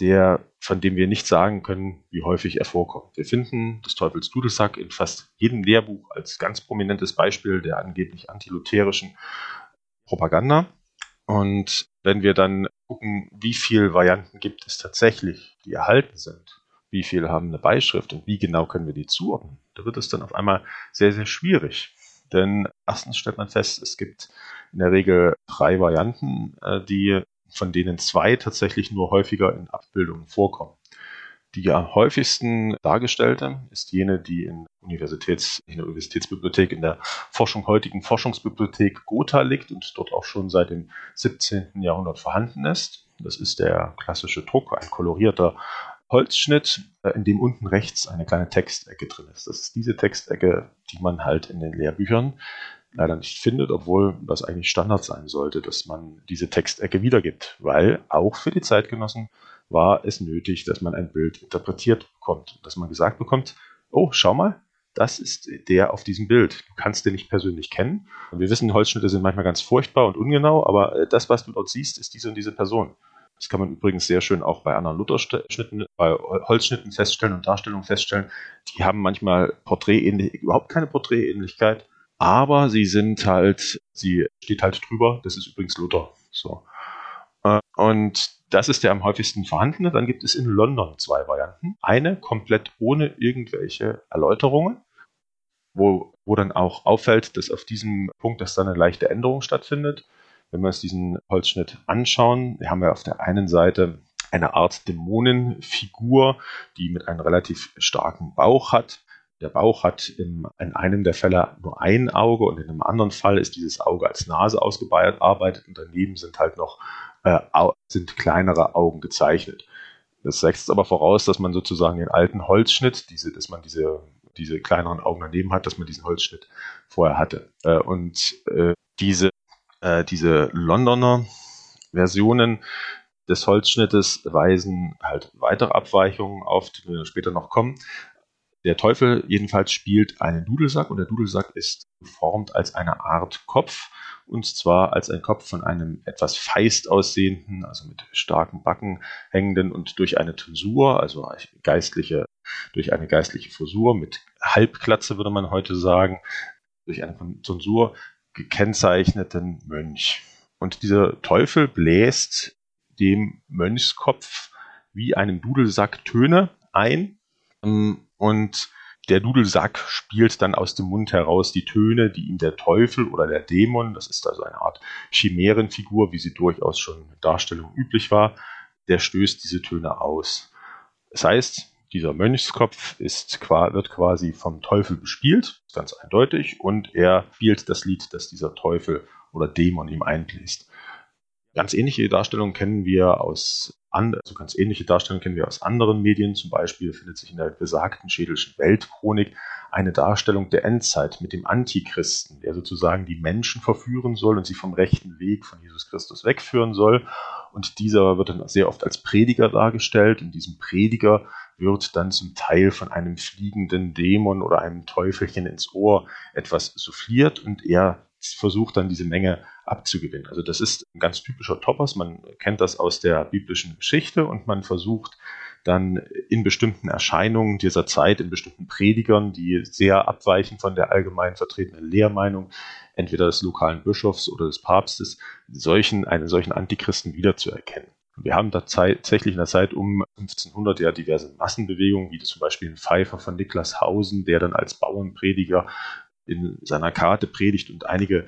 der, von dem wir nicht sagen können, wie häufig er vorkommt. Wir finden des Teufels Dudelsack in fast jedem Lehrbuch als ganz prominentes Beispiel der angeblich antilutherischen Propaganda. Und wenn wir dann gucken, wie viele Varianten gibt es tatsächlich, die erhalten sind, wie viele haben eine Beischrift und wie genau können wir die zuordnen, da wird es dann auf einmal sehr, sehr schwierig. Denn erstens stellt man fest, es gibt in der Regel drei Varianten, äh, die, von denen zwei tatsächlich nur häufiger in Abbildungen vorkommen. Die am häufigsten dargestellte ist jene, die in, Universitäts, in der Universitätsbibliothek, in der Forschung, heutigen Forschungsbibliothek Gotha liegt und dort auch schon seit dem 17. Jahrhundert vorhanden ist. Das ist der klassische Druck, ein kolorierter Holzschnitt, äh, in dem unten rechts eine kleine Textecke drin ist. Das ist diese Textecke, die man halt in den Lehrbüchern leider nicht findet, obwohl das eigentlich Standard sein sollte, dass man diese Textecke wiedergibt, weil auch für die Zeitgenossen war es nötig, dass man ein Bild interpretiert bekommt, dass man gesagt bekommt, oh, schau mal, das ist der auf diesem Bild. Du kannst den nicht persönlich kennen. Wir wissen, Holzschnitte sind manchmal ganz furchtbar und ungenau, aber äh, das, was du dort siehst, ist diese und diese Person. Das kann man übrigens sehr schön auch bei anderen Lutherschnitten, bei Holzschnitten feststellen und Darstellungen feststellen. Die haben manchmal Porträtähnlich, überhaupt keine Porträtähnlichkeit, aber sie sind halt, sie steht halt drüber. Das ist übrigens Luther. So. Äh, und das ist der am häufigsten vorhandene. Dann gibt es in London zwei Varianten. Eine komplett ohne irgendwelche Erläuterungen, wo, wo dann auch auffällt, dass auf diesem Punkt, dass da eine leichte Änderung stattfindet. Wenn wir uns diesen Holzschnitt anschauen, wir haben ja auf der einen Seite eine Art Dämonenfigur, die mit einem relativ starken Bauch hat. Der Bauch hat im, in einem der Fälle nur ein Auge und in einem anderen Fall ist dieses Auge als Nase ausgearbeitet und daneben sind halt noch äh, sind kleinere Augen gezeichnet. Das setzt aber voraus, dass man sozusagen den alten Holzschnitt, diese, dass man diese, diese kleineren Augen daneben hat, dass man diesen Holzschnitt vorher hatte. Äh, und äh, diese, äh, diese Londoner Versionen des Holzschnittes weisen halt weitere Abweichungen auf, die wir später noch kommen. Der Teufel jedenfalls spielt einen Dudelsack und der Dudelsack ist geformt als eine Art Kopf und zwar als ein Kopf von einem etwas feist aussehenden, also mit starken Backen hängenden und durch eine Tonsur, also geistliche, durch eine geistliche Frisur mit Halbklatze würde man heute sagen, durch eine Tonsur gekennzeichneten Mönch. Und dieser Teufel bläst dem Mönchskopf wie einem Dudelsack Töne ein Ähm, und der Dudelsack spielt dann aus dem Mund heraus die Töne, die ihm der Teufel oder der Dämon, das ist also eine Art Chimärenfigur, wie sie durchaus schon in Darstellung üblich war, der stößt diese Töne aus. Das heißt, dieser Mönchskopf ist, wird quasi vom Teufel bespielt, ganz eindeutig, und er spielt das Lied, das dieser Teufel oder Dämon ihm einbläst. Ganz ähnliche Darstellungen kennen wir aus also ganz ähnliche Darstellungen kennen wir aus anderen Medien. Zum Beispiel findet sich in der besagten schädelschen Weltchronik eine Darstellung der Endzeit mit dem Antichristen, der sozusagen die Menschen verführen soll und sie vom rechten Weg von Jesus Christus wegführen soll. Und dieser wird dann sehr oft als Prediger dargestellt. Und diesem Prediger wird dann zum Teil von einem fliegenden Dämon oder einem Teufelchen ins Ohr etwas souffliert und er versucht dann diese Menge abzugewinnen. Also das ist ein ganz typischer Topos. Man kennt das aus der biblischen Geschichte und man versucht dann in bestimmten Erscheinungen dieser Zeit, in bestimmten Predigern, die sehr abweichen von der allgemein vertretenen Lehrmeinung, entweder des lokalen Bischofs oder des Papstes, solchen, einen solchen Antichristen wiederzuerkennen. Wir haben tatsächlich in der Zeit um 1500 ja diverse Massenbewegungen, wie zum Beispiel ein Pfeifer von Niklas Hausen, der dann als Bauernprediger in seiner Karte predigt und einige,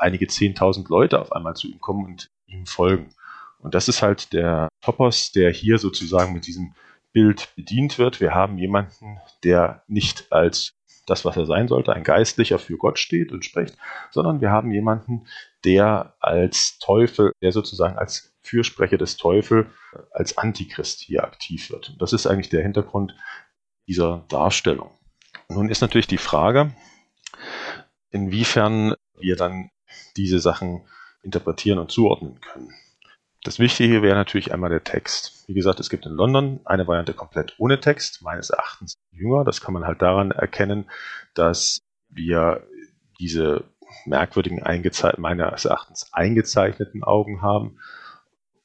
einige 10.000 Leute auf einmal zu ihm kommen und ihm folgen. Und das ist halt der Topos, der hier sozusagen mit diesem Bild bedient wird. Wir haben jemanden, der nicht als das, was er sein sollte, ein Geistlicher für Gott steht und spricht, sondern wir haben jemanden, der als Teufel, der sozusagen als Fürsprecher des Teufels, als Antichrist hier aktiv wird. Und das ist eigentlich der Hintergrund dieser Darstellung. Nun ist natürlich die Frage, inwiefern wir dann diese Sachen interpretieren und zuordnen können. Das Wichtige wäre natürlich einmal der Text. Wie gesagt, es gibt in London eine Variante komplett ohne Text, meines Erachtens jünger. Das kann man halt daran erkennen, dass wir diese merkwürdigen, meines Erachtens eingezeichneten Augen haben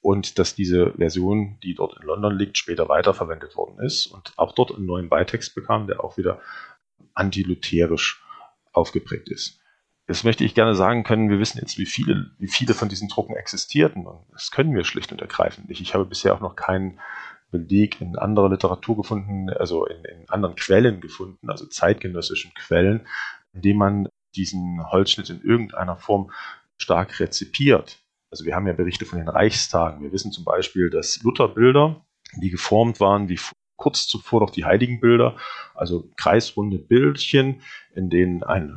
und dass diese Version, die dort in London liegt, später weiterverwendet worden ist und auch dort einen neuen Beitext bekam, der auch wieder antilutherisch aufgeprägt ist. Jetzt möchte ich gerne sagen können, wir wissen jetzt, wie viele, wie viele von diesen Drucken existierten. Und das können wir schlicht und ergreifend nicht. Ich habe bisher auch noch keinen Beleg in anderer Literatur gefunden, also in, in anderen Quellen gefunden, also zeitgenössischen Quellen, in denen man diesen Holzschnitt in irgendeiner Form stark rezipiert. Also wir haben ja Berichte von den Reichstagen. Wir wissen zum Beispiel, dass Lutherbilder, die geformt waren wie kurz zuvor noch die Heiligenbilder, also kreisrunde Bildchen, in denen ein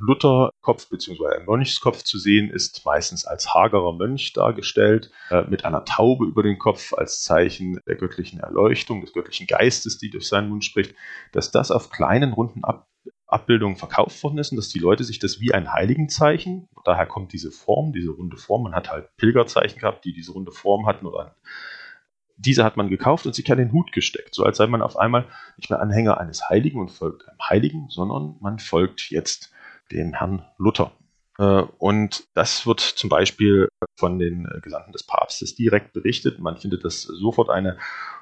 Lutherkopf bzw. ein Mönchskopf zu sehen ist, meistens als hagerer Mönch dargestellt, äh, mit einer Taube über den Kopf als Zeichen der göttlichen Erleuchtung, des göttlichen Geistes, die durch seinen Mund spricht, dass das auf kleinen runden Ab Abbildungen verkauft worden ist und dass die Leute sich das wie ein Heiligenzeichen, daher kommt diese Form, diese runde Form, man hat halt Pilgerzeichen gehabt, die diese runde Form hatten oder ein diese hat man gekauft und sich an den Hut gesteckt, so als sei man auf einmal nicht mehr Anhänger eines Heiligen und folgt einem Heiligen, sondern man folgt jetzt dem Herrn Luther. Äh, und das wird zum Beispiel von den Gesandten des Papstes direkt berichtet. Man findet das sofort eine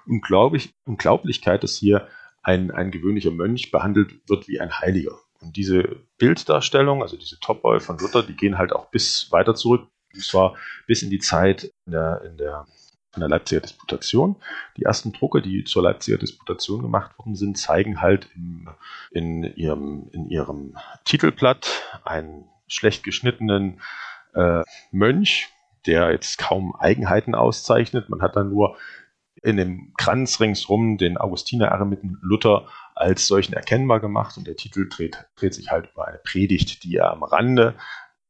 Unglaublich Unglaublichkeit, dass hier ein, ein gewöhnlicher Mönch behandelt wird wie ein Heiliger. Und diese Bilddarstellung, also diese Topoi von Luther, die gehen halt auch bis weiter zurück, und zwar bis in die Zeit in der, in der von der Leipziger Disputation. Die ersten Drucke, die zur Leipziger Disputation gemacht worden sind, zeigen halt im, in, ihrem, in ihrem Titelblatt einen schlecht geschnittenen äh, Mönch, der jetzt kaum Eigenheiten auszeichnet. Man hat dann nur in dem Kranz ringsrum den Augustiner Eremiten Luther als solchen erkennbar gemacht und der Titel dreht, dreht sich halt über eine Predigt, die er am Rande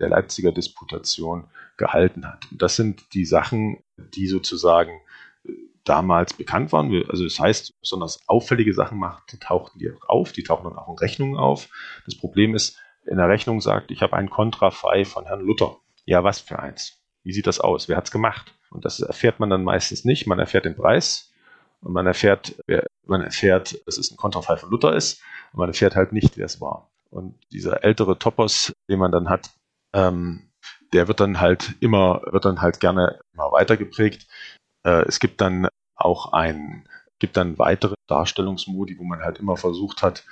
der Leipziger Disputation gehalten hat. Und das sind die Sachen, die sozusagen äh, damals bekannt waren. Also das heißt, besonders auffällige Sachen macht, tauchten die auch auf, die tauchen dann auch in Rechnungen auf. Das Problem ist, in der Rechnung sagt, ich habe ein Kontrafei von Herrn Luther. Ja, was für eins? Wie sieht das aus? Wer hat es gemacht? Und das erfährt man dann meistens nicht. Man erfährt den Preis und man erfährt, man erfährt, dass es ein Kontrafei von Luther ist und man erfährt halt nicht, wer es war. Und dieser ältere Topos, den man dann hat, ähm, der wird dann halt immer, wird dann halt gerne immer weiter geprägt. Äh, es gibt dann auch ein, gibt dann weitere Darstellungsmodi, wo man halt immer versucht hat,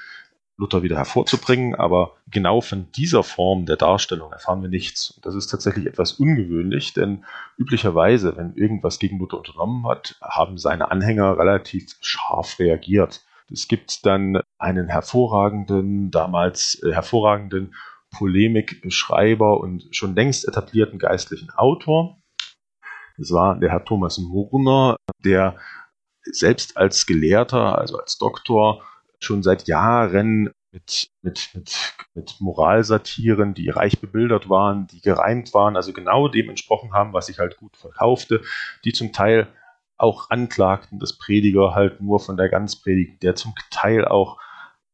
Luther wieder hervorzubringen, aber genau von dieser Form der Darstellung erfahren wir nichts. Und das ist tatsächlich etwas ungewöhnlich, denn üblicherweise, wenn irgendwas gegen Luther unternommen hat, haben seine Anhänger relativ scharf reagiert. Es gibt dann einen hervorragenden, damals äh, hervorragenden Polemikschreiber und schon längst etablierten geistlichen Autor. Das war der Herr Thomas Murner, der selbst als Gelehrter, also als Doktor, schon seit Jahren mit, mit, mit, mit Moralsatiren, die reich bebildert waren, die gereimt waren, also genau dem entsprochen haben, was sich halt gut verkaufte, die zum Teil auch anklagten, dass Prediger halt nur von der Ganzpredigt, der zum Teil auch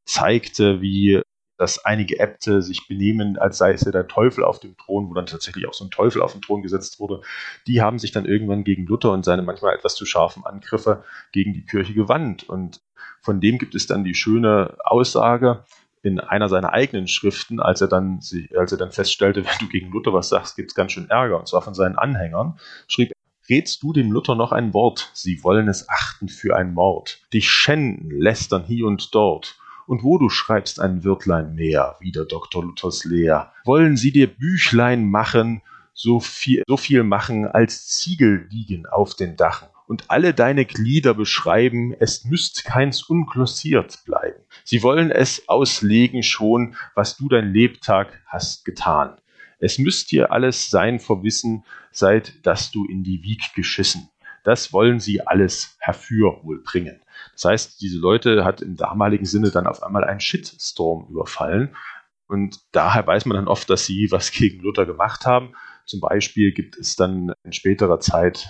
zeigte, wie dass einige Äbte sich benehmen, als sei es ja der Teufel auf dem Thron, wo dann tatsächlich auch so ein Teufel auf den Thron gesetzt wurde. Die haben sich dann irgendwann gegen Luther und seine manchmal etwas zu scharfen Angriffe gegen die Kirche gewandt. Und von dem gibt es dann die schöne Aussage in einer seiner eigenen Schriften, als er dann, als er dann feststellte, *laughs* wenn du gegen Luther was sagst, gibt es ganz schön Ärger. Und zwar von seinen Anhängern, schrieb Redst du dem Luther noch ein Wort, sie wollen es achten für ein Mord, dich schänden, lästern hier und dort, und wo du schreibst ein Wörtlein mehr, wie der Dr. Luthers Lehr, wollen sie dir Büchlein machen, so viel, so viel machen, als Ziegel liegen auf den Dachen, und alle deine Glieder beschreiben, es müsst keins unglossiert bleiben. Sie wollen es auslegen schon, was du dein Lebtag hast getan. Es müsst dir alles sein vor Wissen, seit dass du in die Wieg geschissen. Das wollen sie alles herfür wohl bringen. Das heißt, diese Leute hat im damaligen Sinne dann auf einmal einen Shitstorm überfallen. Und daher weiß man dann oft, dass sie was *laughs* gegen Luther gemacht haben. Zum Beispiel gibt es dann in späterer Zeit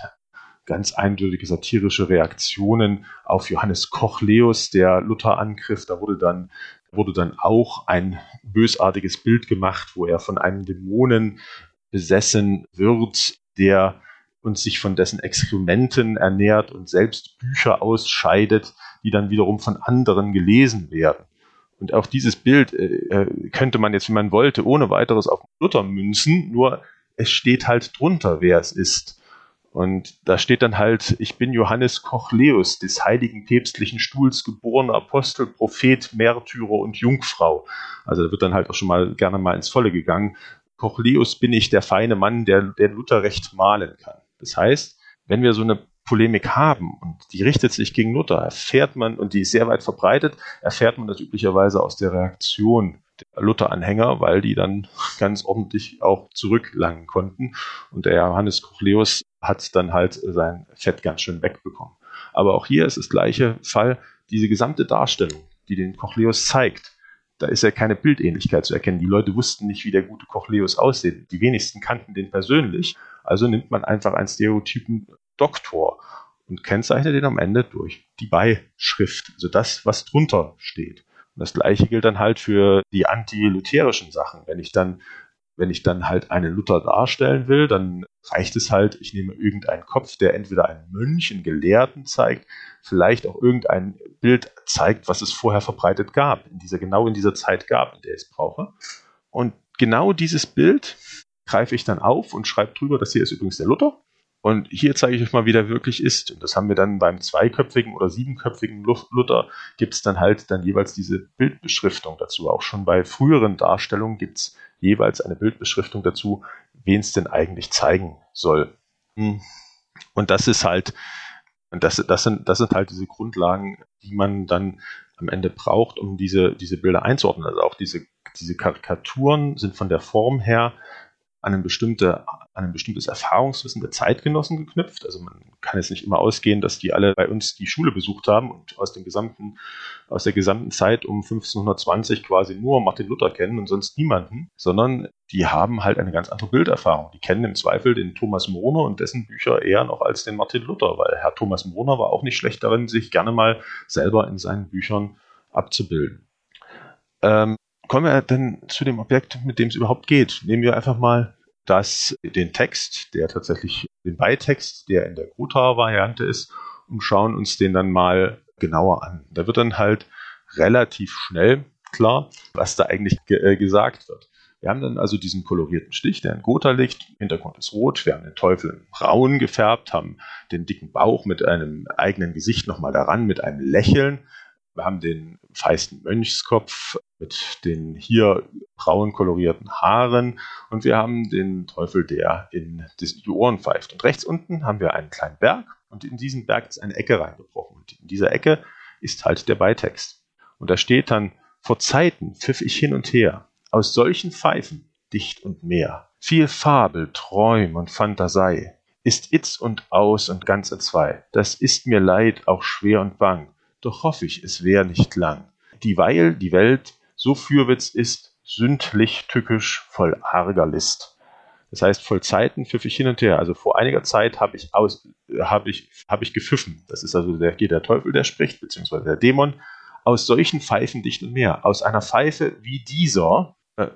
ganz eindeutige satirische Reaktionen auf Johannes Kochleus, der Luther angriff. Da wurde dann, wurde dann auch ein bösartiges Bild gemacht, wo er von einem Dämonen besessen wird, der und sich von dessen Exkrementen ernährt und selbst Bücher ausscheidet, die dann wiederum von anderen gelesen werden. Und auch dieses Bild äh, äh, könnte man jetzt, wie man wollte, ohne weiteres auf Luther münzen, nur es steht halt drunter, wer es ist. Und da steht dann halt, ich bin Johannes Kochleus, des heiligen päpstlichen Stuhls geborener Apostel, Prophet, Märtyrer und Jungfrau. Also da wird dann halt auch schon mal gerne mal ins Volle gegangen. Kochleus bin ich der feine Mann, der, der Luther recht malen kann. Das heißt, wenn wir so eine Polemik haben und die richtet sich gegen Luther, erfährt man, und die ist sehr weit verbreitet, erfährt man das üblicherweise aus der Reaktion der Luther-Anhänger, weil die dann *laughs* ganz ordentlich auch zurücklangen konnten. Und der Johannes Kochleus hat dann halt sein Fett ganz schön wegbekommen. Aber auch hier ist das gleiche Fall, diese gesamte Darstellung, die den Kochleus zeigt, da ist ja keine Bildähnlichkeit zu erkennen. Die Leute wussten nicht, wie der gute Kochleus aussieht. Die wenigsten kannten den persönlich. Also nimmt man einfach einen Stereotypen Doktor und kennzeichnet den am Ende durch die Beischrift, also das, was drunter steht. Und das gleiche gilt dann halt für die antilutherischen Sachen. Wenn ich dann wenn ich dann halt einen Luther darstellen will, dann reicht es halt, ich nehme irgendeinen Kopf, der entweder einen Mönch, einen Gelehrten zeigt, vielleicht auch irgendein Bild zeigt, was es vorher verbreitet gab, in dieser, genau in dieser Zeit gab, in der ich es brauche. Und genau dieses Bild greife ich dann auf und schreibe drüber, das hier ist übrigens der Luther. Und hier zeige ich euch mal, wie der wirklich ist. Und das haben wir dann beim zweiköpfigen oder siebenköpfigen Luther, gibt es dann halt dann jeweils diese Bildbeschriftung dazu. Auch schon bei früheren Darstellungen gibt es jeweils eine Bildbeschriftung dazu, wen es denn eigentlich zeigen soll. Hm. Und das ist halt, das, das, sind, das sind halt diese Grundlagen, die man dann am Ende braucht, um diese, diese Bilder einzuordnen. Also auch diese, diese Karikaturen sind von der Form her an ein, bestimmte, an ein bestimmtes Erfahrungswissen der Zeitgenossen geknüpft. Also man kann jetzt nicht immer ausgehen, dass die alle bei uns die Schule besucht haben und aus, dem gesamten, aus der gesamten Zeit um 1520 quasi nur Martin Luther kennen und sonst niemanden, sondern die haben halt eine ganz andere Bilderfahrung. Die kennen im Zweifel den Thomas Murner und dessen Bücher eher noch als den Martin Luther, weil Herr Thomas Murner war auch nicht schlecht darin, sich gerne mal selber in seinen Büchern abzubilden. Ähm, kommen wir denn zu dem Objekt, mit dem es überhaupt geht. Nehmen wir einfach mal das, den Text, der tatsächlich den Beitext, der in der Gotha-Variante ist, und schauen uns den dann mal genauer an. Da wird dann halt relativ schnell klar, was da eigentlich ge äh, gesagt wird. Wir haben dann also diesen kolorierten Stich, der in Gotha liegt. Hintergrund ist rot. Wir haben den Teufel braun gefärbt, haben den dicken Bauch mit einem eigenen Gesicht nochmal daran, mit einem Lächeln. Wir haben den feisten Mönchskopf mit den hier braun kolorierten Haaren und wir haben den Teufel, der in die Ohren pfeift. Und rechts unten haben wir einen kleinen Berg und in diesen Berg ist eine Ecke reingebrochen. Und in dieser Ecke ist halt der Beitext. Und da steht dann, vor Zeiten pfiff ich hin und her, aus solchen Pfeifen, dicht und mehr. Viel Fabel, Träum und Phantasei ist itz und aus und ganz entzwei. Das ist mir leid, auch schwer und bang, doch hoff ich, es wär nicht lang. Dieweil die Welt so fürwitz ist, sündlich tückisch, voll arger List. Das heißt, voll Zeiten pfiff ich hin und her. Also vor einiger Zeit habe ich aus, ich, habe ich gepfiffen. Das ist also der, der Teufel, der spricht, beziehungsweise der Dämon. Aus solchen Pfeifen dicht und mehr. Aus einer Pfeife wie dieser, äh,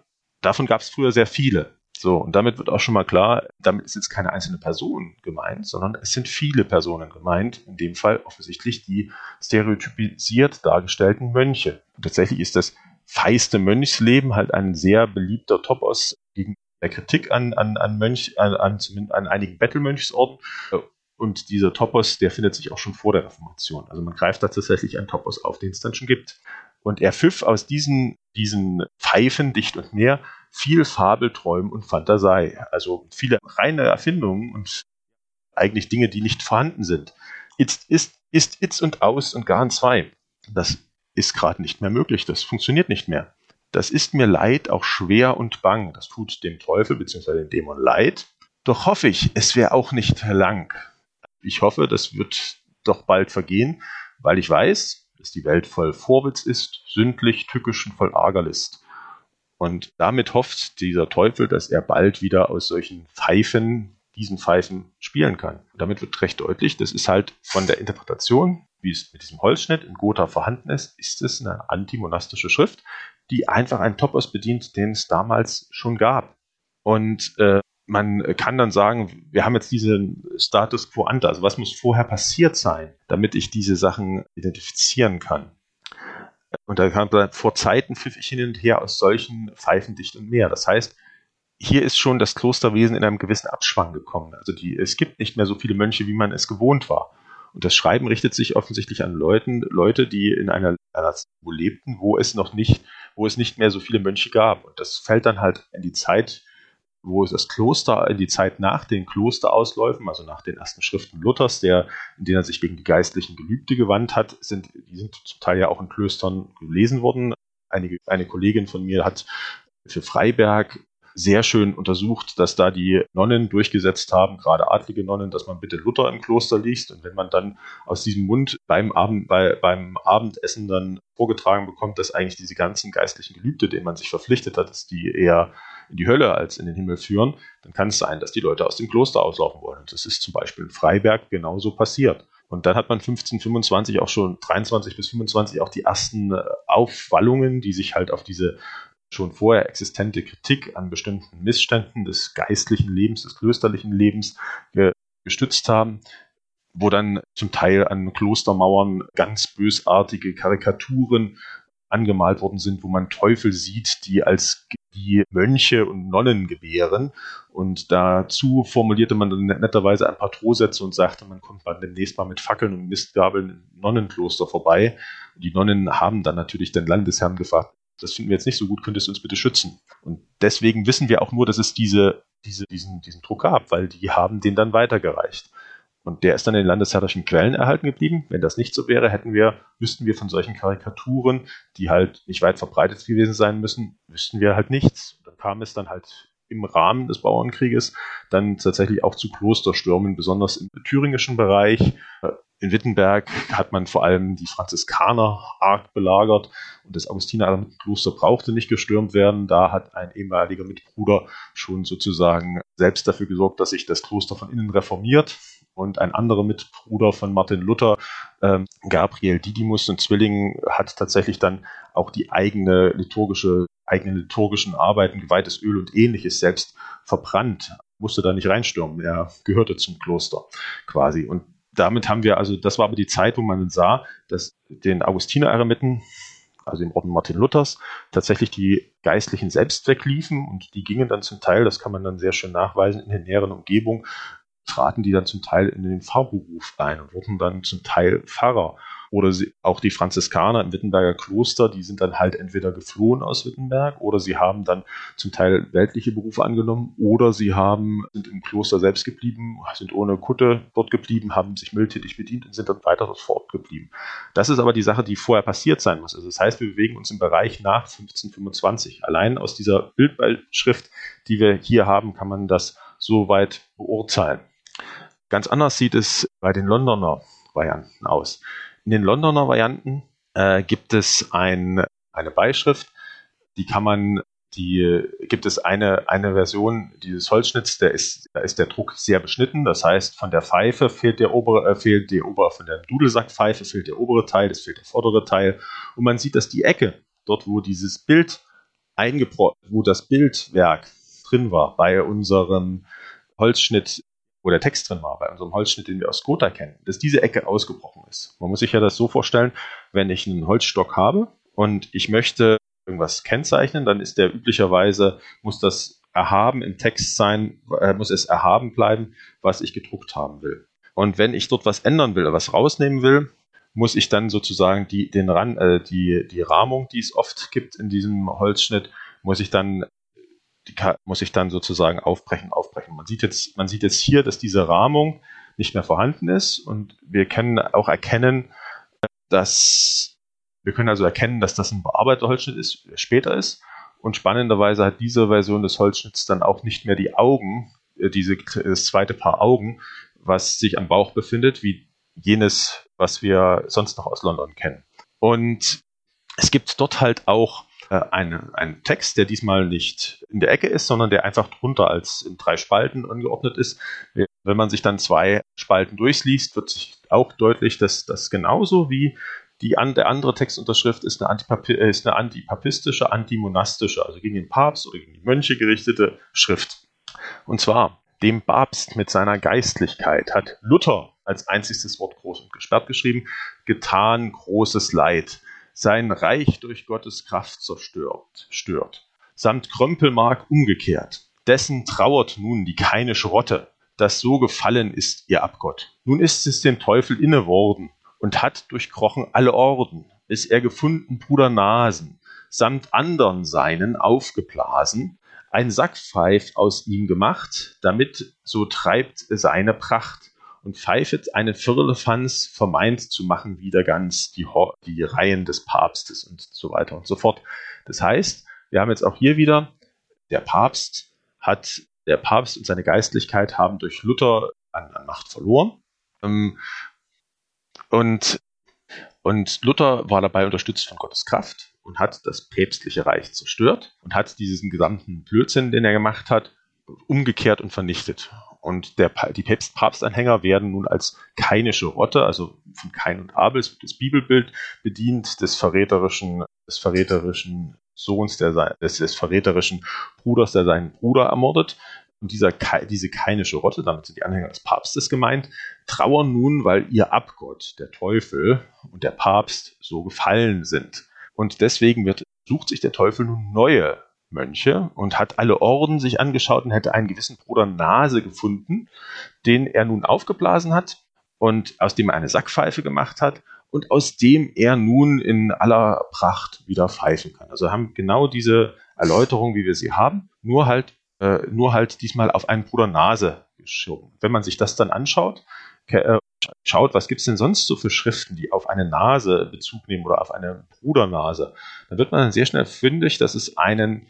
davon gab es früher sehr viele. So, und damit wird auch schon mal klar, damit ist jetzt keine einzelne Person gemeint, sondern es sind viele Personen gemeint, in dem Fall offensichtlich die stereotypisiert dargestellten Mönche. Und tatsächlich ist das feiste Mönchsleben halt ein sehr beliebter Topos gegen der Kritik an, an, an, Mönch, an, an, an einigen Bettelmönchsorten. Und dieser Topos, der findet sich auch schon vor der Reformation. Also man greift da tatsächlich einen Topos auf, den es dann schon gibt. Und er pfiff aus diesen, diesen Pfeifen dicht und mehr viel Fabel, Träumen und Fantasie. Also viele reine Erfindungen und eigentlich Dinge, die nicht vorhanden sind. Jetzt ist, ist Itz und Aus und Garn 2. Das ist gerade nicht mehr möglich. Das funktioniert nicht mehr. Das ist mir leid, auch schwer und bang. Das tut dem Teufel bzw. dem Dämon leid. Doch hoffe ich, es wäre auch nicht lang. Ich hoffe, das wird doch bald vergehen, weil ich weiß, dass die Welt voll Vorwitz ist, sündlich, tückisch und voll Argerlist. Und damit hofft dieser Teufel, dass er bald wieder aus solchen Pfeifen, diesen Pfeifen spielen kann. Und damit wird recht deutlich, das ist halt von der Interpretation, wie es mit diesem Holzschnitt in Gotha vorhanden ist, ist es eine antimonastische Schrift, die einfach einen Topos bedient, den es damals schon gab. Und äh, man kann dann sagen, wir haben jetzt diesen Status quo ante, also was muss vorher passiert sein, damit ich diese Sachen identifizieren kann. Und da kam dann vor Zeiten pfiff ich hin und her aus solchen Pfeifen dicht und mehr. Das heißt, hier ist schon das Klosterwesen in einem gewissen Abschwang gekommen. Also die, es gibt nicht mehr so viele Mönche, wie man es gewohnt war. Und das Schreiben richtet sich offensichtlich an Leuten, Leute, die in einer, einer lebten, wo es noch nicht, wo es nicht mehr so viele Mönche gab. Und das fällt dann halt in die Zeit, wo das Kloster in die Zeit nach den Klosterausläufen, also nach den ersten Schriften Luthers, der, in denen er sich gegen die geistlichen Gelübde gewandt hat, sind, die sind zum Teil ja auch in Klöstern gelesen worden. Einige, eine Kollegin von mir hat für Freiberg sehr schön untersucht, dass da die Nonnen durchgesetzt haben, gerade adlige Nonnen, dass man bitte Luther im Kloster liest. Und wenn man dann aus diesem Mund beim, Abend, bei, beim Abendessen dann vorgetragen bekommt, dass eigentlich diese ganzen geistlichen Gelübde, denen man sich verpflichtet hat, dass die eher in die Hölle als in den Himmel führen, dann kann es sein, dass die Leute aus dem Kloster auslaufen wollen. Und das ist zum Beispiel in Freiberg genauso passiert. Und dann hat man 1525 auch schon 23 bis 25 auch die ersten äh, Aufwallungen, die sich halt auf diese schon vorher existente Kritik an bestimmten Missständen des geistlichen Lebens, des klösterlichen Lebens gestützt haben, wo dann zum Teil an Klostermauern ganz bösartige Karikaturen angemalt worden sind, wo man Teufel sieht, die als die Mönche und Nonnen gebären. Und dazu formulierte man dann netterweise ein paar Drohsätze und sagte, man kommt dann demnächst mal mit Fackeln und Mistgabeln im Nonnenkloster vorbei. Und die Nonnen haben dann natürlich den Landesherrn gefragt, das finden wir jetzt nicht so gut, könntest du uns bitte schützen? Und deswegen wissen wir auch nur, dass es diese, diese, diesen, diesen Druck gab, weil die haben den dann weitergereicht. Und der ist dann in landesherrlichen Quellen erhalten geblieben. Wenn das nicht so wäre, hätten wir, müssten wir von solchen Karikaturen, die halt nicht weit verbreitet gewesen sein müssen, wüssten wir halt nichts. dann kam es dann halt im Rahmen des Bauernkrieges dann tatsächlich auch zu Klosterstürmen, besonders im thüringischen Bereich. In Wittenberg hat man vor allem die Franziskaner arg belagert und das Augustinerkloster brauchte nicht gestürmt werden. Da hat ein ehemaliger Mitbruder schon sozusagen selbst dafür gesorgt, dass sich das Kloster von innen reformiert. Und ein anderer Mitbruder von Martin Luther, ähm, Gabriel Didymus, ein Zwilling, hat tatsächlich dann auch die eigene liturgische, eigenen liturgischen Arbeiten, geweihtes Öl und ähnliches selbst verbrannt. Musste da nicht reinstürmen. Er gehörte zum Kloster quasi. Und damit haben wir also, das war aber die Zeit, wo man sah, dass den Augustiner-Eremiten, also im Orden Martin Luthers, tatsächlich die Geistlichen selbst wegliefen und die gingen dann zum Teil, das kann man dann sehr schön nachweisen, in der näheren Umgebung traten die dann zum Teil in den Pfarrberuf ein und wurden dann zum Teil Pfarrer oder sie, auch die Franziskaner im Wittenberger Kloster, die sind dann halt entweder geflohen aus Wittenberg oder sie haben dann zum Teil weltliche Berufe angenommen oder sie haben, sind im Kloster selbst geblieben, sind ohne Kutte dort geblieben, haben sich mildtätig bedient und sind dann weiter dort fortgeblieben. Das ist aber die Sache, die vorher passiert sein muss. Also das heißt, wir bewegen uns im Bereich nach 1525. Allein aus dieser Bildschrift, die wir hier haben, kann man das so weit beurteilen. Ganz anders sieht es bei den Londoner Varianten aus. In den Londoner Varianten äh, gibt es ein, eine Beischrift, die kann man, die gibt es eine, eine Version dieses Holzschnitts, der ist, da ist der Druck sehr beschnitten. Das heißt, von der Pfeife fehlt der obere, äh, fehlt der obere, von der Dudelsackpfeife fehlt der obere Teil, es fehlt der vordere Teil. Und man sieht, dass die Ecke, dort wo dieses Bild eingebrochen, wo das Bildwerk drin war bei unserem Holzschnitt wo der Text drin war, bei unserem Holzschnitt, den wir aus Gotha kennen, dass diese Ecke ausgebrochen ist. Man muss sich ja das so vorstellen, wenn ich einen Holzstock habe und ich möchte irgendwas kennzeichnen, dann ist der üblicherweise, muss das erhaben im Text sein, äh, muss es erhaben bleiben, was ich gedruckt haben will. Und wenn ich dort was ändern will, was rausnehmen will, muss ich dann sozusagen die, den Ran, äh, die, die Rahmung, die es oft gibt in diesem Holzschnitt, muss ich dann die muss ich dann sozusagen aufbrechen, aufbrechen. Man sieht jetzt, man sieht jetzt hier, dass diese Rahmung nicht mehr vorhanden ist und wir können auch erkennen, dass wir können also erkennen, dass das ein bearbeiteter Holzschnitt ist, später ist. Und spannenderweise hat diese Version des Holzschnitts dann auch nicht mehr die Augen, äh, diese, das zweite Paar Augen, was sich am Bauch befindet, wie jenes, was wir sonst noch aus London kennen. Und es gibt dort halt auch äh, eine, einen Text, der diesmal nicht in der Ecke ist, sondern der einfach drunter als in drei Spalten angeordnet ist. Wenn man sich dann zwei Spalten durchliest, wird sich auch deutlich, dass das genauso wie die an, der andere Textunterschrift ist eine, Antipapi äh, ist eine antipapistische, antimonastische, also gegen den Papst oder gegen die Mönche gerichtete Schrift. Und zwar, dem Papst mit seiner Geistlichkeit hat Luther als einziges Wort groß und gesperrt geschrieben, getan großes Leid sein Reich durch Gottes Kraft zerstört, stört, samt Krömpelmark umgekehrt. Dessen trauert nun die keine Schrotte, dass so gefallen ist ihr Abgott. Nun ist es dem Teufel inneworden und hat durchkrochen alle Orden, bis er gefunden Bruder Nasen, samt andern seinen aufgeblasen, ein Sackpfeif aus ihm gemacht, damit so treibt seine Pracht und pfeifet eine Firlefanz vermeint zu machen wieder ganz die, die Reihen des Papstes und so weiter und so fort. Das heißt, wir haben jetzt auch hier wieder, der Papst hat, der Papst und seine Geistlichkeit haben durch Luther an, an Macht verloren. Ähm, und, und Luther war dabei unterstützt von Gottes Kraft und hat das päpstliche Reich zerstört und hat diesen gesamten Blödsinn, den er gemacht hat, umgekehrt und vernichtet. Und der, die Papstanhänger werden nun als kainische Rotte, also von Kain und Abel, das Bibelbild bedient, des verräterischen, des verräterischen Sohns, der, des, des verräterischen Bruders, der seinen Bruder ermordet. Und dieser, diese kainische Rotte, damit sind die Anhänger des Papstes gemeint, trauern nun, weil ihr Abgott, der Teufel und der Papst so gefallen sind. Und deswegen wird, sucht sich der Teufel nun neue Mönche und hat alle Orden sich angeschaut und hätte einen gewissen Bruder Nase gefunden, den er nun aufgeblasen hat und aus dem er eine Sackpfeife gemacht hat und aus dem er nun in aller Pracht wieder pfeifen kann. Also haben genau diese Erläuterung, wie wir sie haben, nur halt, äh, nur halt diesmal auf einen Bruder Nase geschoben. Wenn man sich das dann anschaut, äh, schaut, was gibt es denn sonst so für Schriften, die auf eine Nase Bezug nehmen oder auf eine Brudernase, dann wird man sehr schnell fündig, dass es einen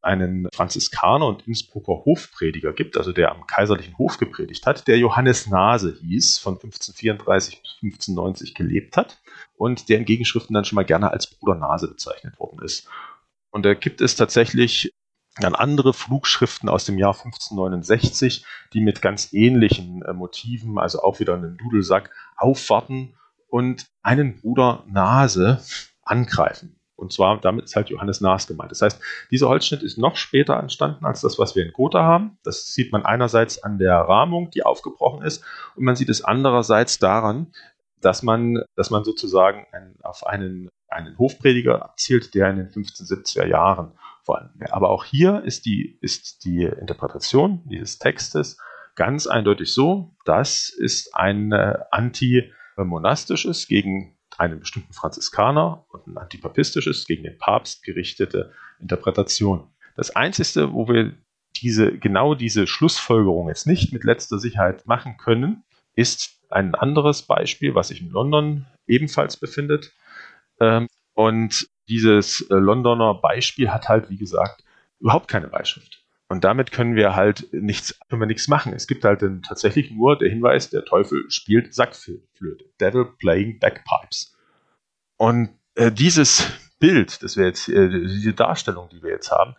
einen Franziskaner und Innsbrucker Hofprediger gibt, also der am kaiserlichen Hof gepredigt hat, der Johannes Nase hieß, von 1534 bis 1590 gelebt hat und der in Gegenschriften dann schon mal gerne als Bruder Nase bezeichnet worden ist. Und da gibt es tatsächlich dann andere Flugschriften aus dem Jahr 1569, die mit ganz ähnlichen äh, Motiven, also auch wieder einen Dudelsack, aufwarten und einen Bruder Nase angreifen. Und zwar, damit ist halt Johannes Naas gemeint. Das heißt, dieser Holzschnitt ist noch später entstanden als das, was wir in Gotha haben. Das sieht man einerseits an der Rahmung, die aufgebrochen ist, und man sieht es andererseits daran, dass man, dass man sozusagen ein, auf einen, einen Hofprediger abzielt, der in den 1570er Jahren vor allem. Aber auch hier ist die, ist die Interpretation dieses Textes ganz eindeutig so, das ist ein äh, anti-monastisches gegen einen bestimmten Franziskaner und ein antipapistisches gegen den Papst gerichtete Interpretation. Das Einzige, wo wir diese, genau diese Schlussfolgerung jetzt nicht mit letzter Sicherheit machen können, ist ein anderes Beispiel, was sich in London ebenfalls befindet. Ähm, und dieses äh, Londoner Beispiel hat halt, wie gesagt, überhaupt keine Beischrift. Und damit können wir halt nichts, können wir nichts machen. Es gibt halt dann tatsächlich nur der Hinweis, der Teufel spielt Sackflöte. Devil playing bagpipes. Und äh, dieses Bild, das wir jetzt, äh, diese Darstellung, die wir jetzt haben,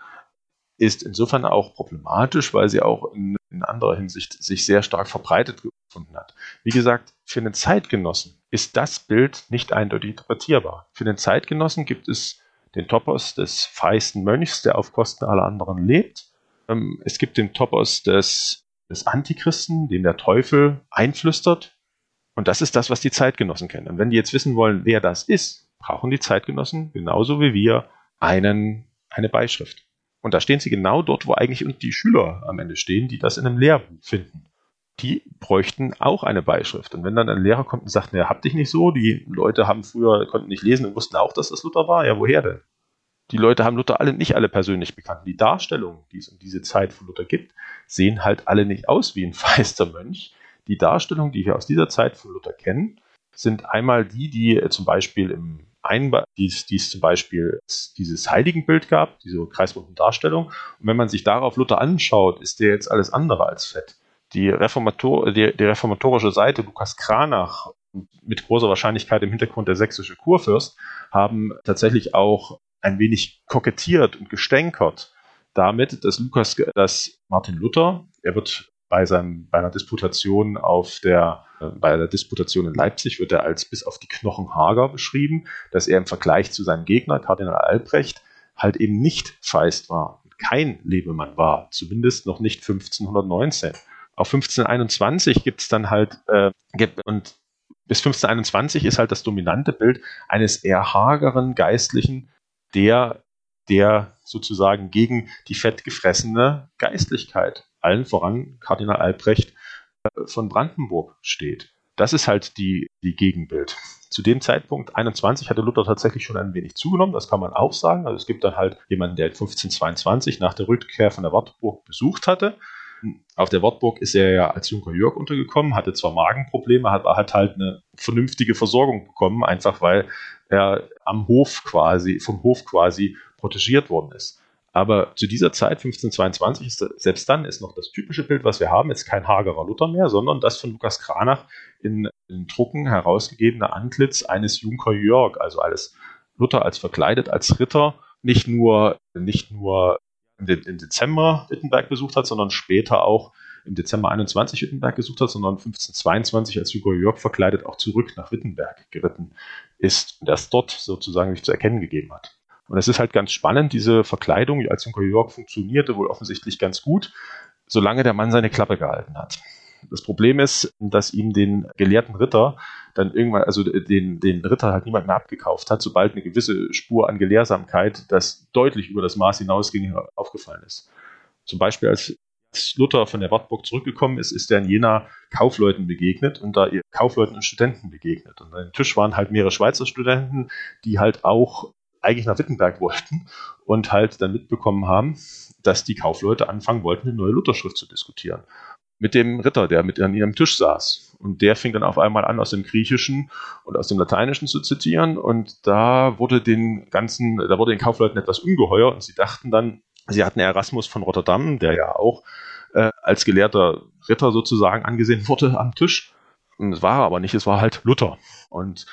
ist insofern auch problematisch, weil sie auch in, in anderer Hinsicht sich sehr stark verbreitet gefunden hat. Wie gesagt, für einen Zeitgenossen ist das Bild nicht eindeutig interpretierbar. Für den Zeitgenossen gibt es den Topos des feisten Mönchs, der auf Kosten aller anderen lebt. Ähm, es gibt den Topos des, des Antichristen, den der Teufel einflüstert. Und das ist das, was die Zeitgenossen kennen. Und wenn die jetzt wissen wollen, wer das ist, brauchen die Zeitgenossen genauso wie wir einen, eine Beischrift. Und da stehen sie genau dort, wo eigentlich die Schüler am Ende stehen, die das in einem Lehrbuch finden. Die bräuchten auch eine Beischrift. Und wenn dann ein Lehrer kommt und sagt, ne, habt dich nicht so, die Leute haben früher, konnten nicht lesen und wussten auch, dass das Luther war, ja, woher denn? Die Leute haben Luther alle nicht alle persönlich bekannt. Die Darstellungen, die es um diese Zeit von Luther gibt, sehen halt alle nicht aus wie ein *laughs* feister Mönch. Die Darstellungen, die wir aus dieser Zeit von Luther kennen, sind einmal die, die zum Beispiel im ein, die es zum Beispiel dieses Heiligenbild gab, diese kreisrunden Darstellung. Und wenn man sich darauf Luther anschaut, ist der jetzt alles andere als fett. Die, Reformator, die, die reformatorische Seite Lukas Kranach mit großer Wahrscheinlichkeit im Hintergrund der sächsische Kurfürst haben tatsächlich auch ein wenig kokettiert und gestänkert damit, dass Lukas, dass Martin Luther, er wird bei, seinem, bei einer Disputation auf der, äh, bei der Disputation in Leipzig wird er als bis auf die Knochen hager beschrieben, dass er im Vergleich zu seinem Gegner, Kardinal Albrecht, halt eben nicht feist war, kein Lebemann war, zumindest noch nicht 1519. Auf 1521 gibt es dann halt, äh, und bis 1521 ist halt das dominante Bild eines eher hageren Geistlichen, der, der sozusagen gegen die fettgefressene Geistlichkeit allen voran Kardinal Albrecht äh, von Brandenburg steht. Das ist halt die, die Gegenbild. Zu dem Zeitpunkt 21 hatte Luther tatsächlich schon ein wenig zugenommen, das kann man auch sagen. Also es gibt dann halt jemanden, der 1522 nach der Rückkehr von der Wartburg besucht hatte. Auf der Wartburg ist er ja als Junker Jörg untergekommen, hatte zwar Magenprobleme, hat, hat halt eine vernünftige Versorgung bekommen, einfach weil er am Hof quasi, vom Hof quasi protegiert worden ist. Aber zu dieser Zeit, 1522, ist selbst dann ist noch das typische Bild, was wir haben, jetzt kein hagerer Luther mehr, sondern das von Lukas Kranach in, in Drucken herausgegebene Antlitz eines Junker Jörg, also als Luther als verkleidet, als Ritter, nicht nur, nicht nur im Dezember Wittenberg besucht hat, sondern später auch im Dezember 21 Wittenberg besucht hat, sondern 1522 als Junker Jörg verkleidet auch zurück nach Wittenberg geritten ist und das dort sozusagen sich zu erkennen gegeben hat. Und es ist halt ganz spannend, diese Verkleidung als Junker Jörg funktionierte wohl offensichtlich ganz gut, solange der Mann seine Klappe gehalten hat. Das Problem ist, dass ihm den gelehrten Ritter dann irgendwann, also den, den Ritter halt niemand mehr abgekauft hat, sobald eine gewisse Spur an Gelehrsamkeit, das deutlich über das Maß hinausging, aufgefallen ist. Zum Beispiel als Luther von der Wartburg zurückgekommen ist, ist er in Jena Kaufleuten begegnet und da ihr Kaufleuten und Studenten begegnet. Und an dem Tisch waren halt mehrere Schweizer Studenten, die halt auch eigentlich nach Wittenberg wollten und halt dann mitbekommen haben, dass die Kaufleute anfangen wollten, eine neue Lutherschrift zu diskutieren. Mit dem Ritter, der mit an ihrem Tisch saß. Und der fing dann auf einmal an, aus dem Griechischen und aus dem Lateinischen zu zitieren. Und da wurde den ganzen, da wurde den Kaufleuten etwas ungeheuer und sie dachten dann, sie hatten Erasmus von Rotterdam, der ja auch äh, als gelehrter Ritter sozusagen angesehen wurde am Tisch. Und es war aber nicht, es war halt Luther. Und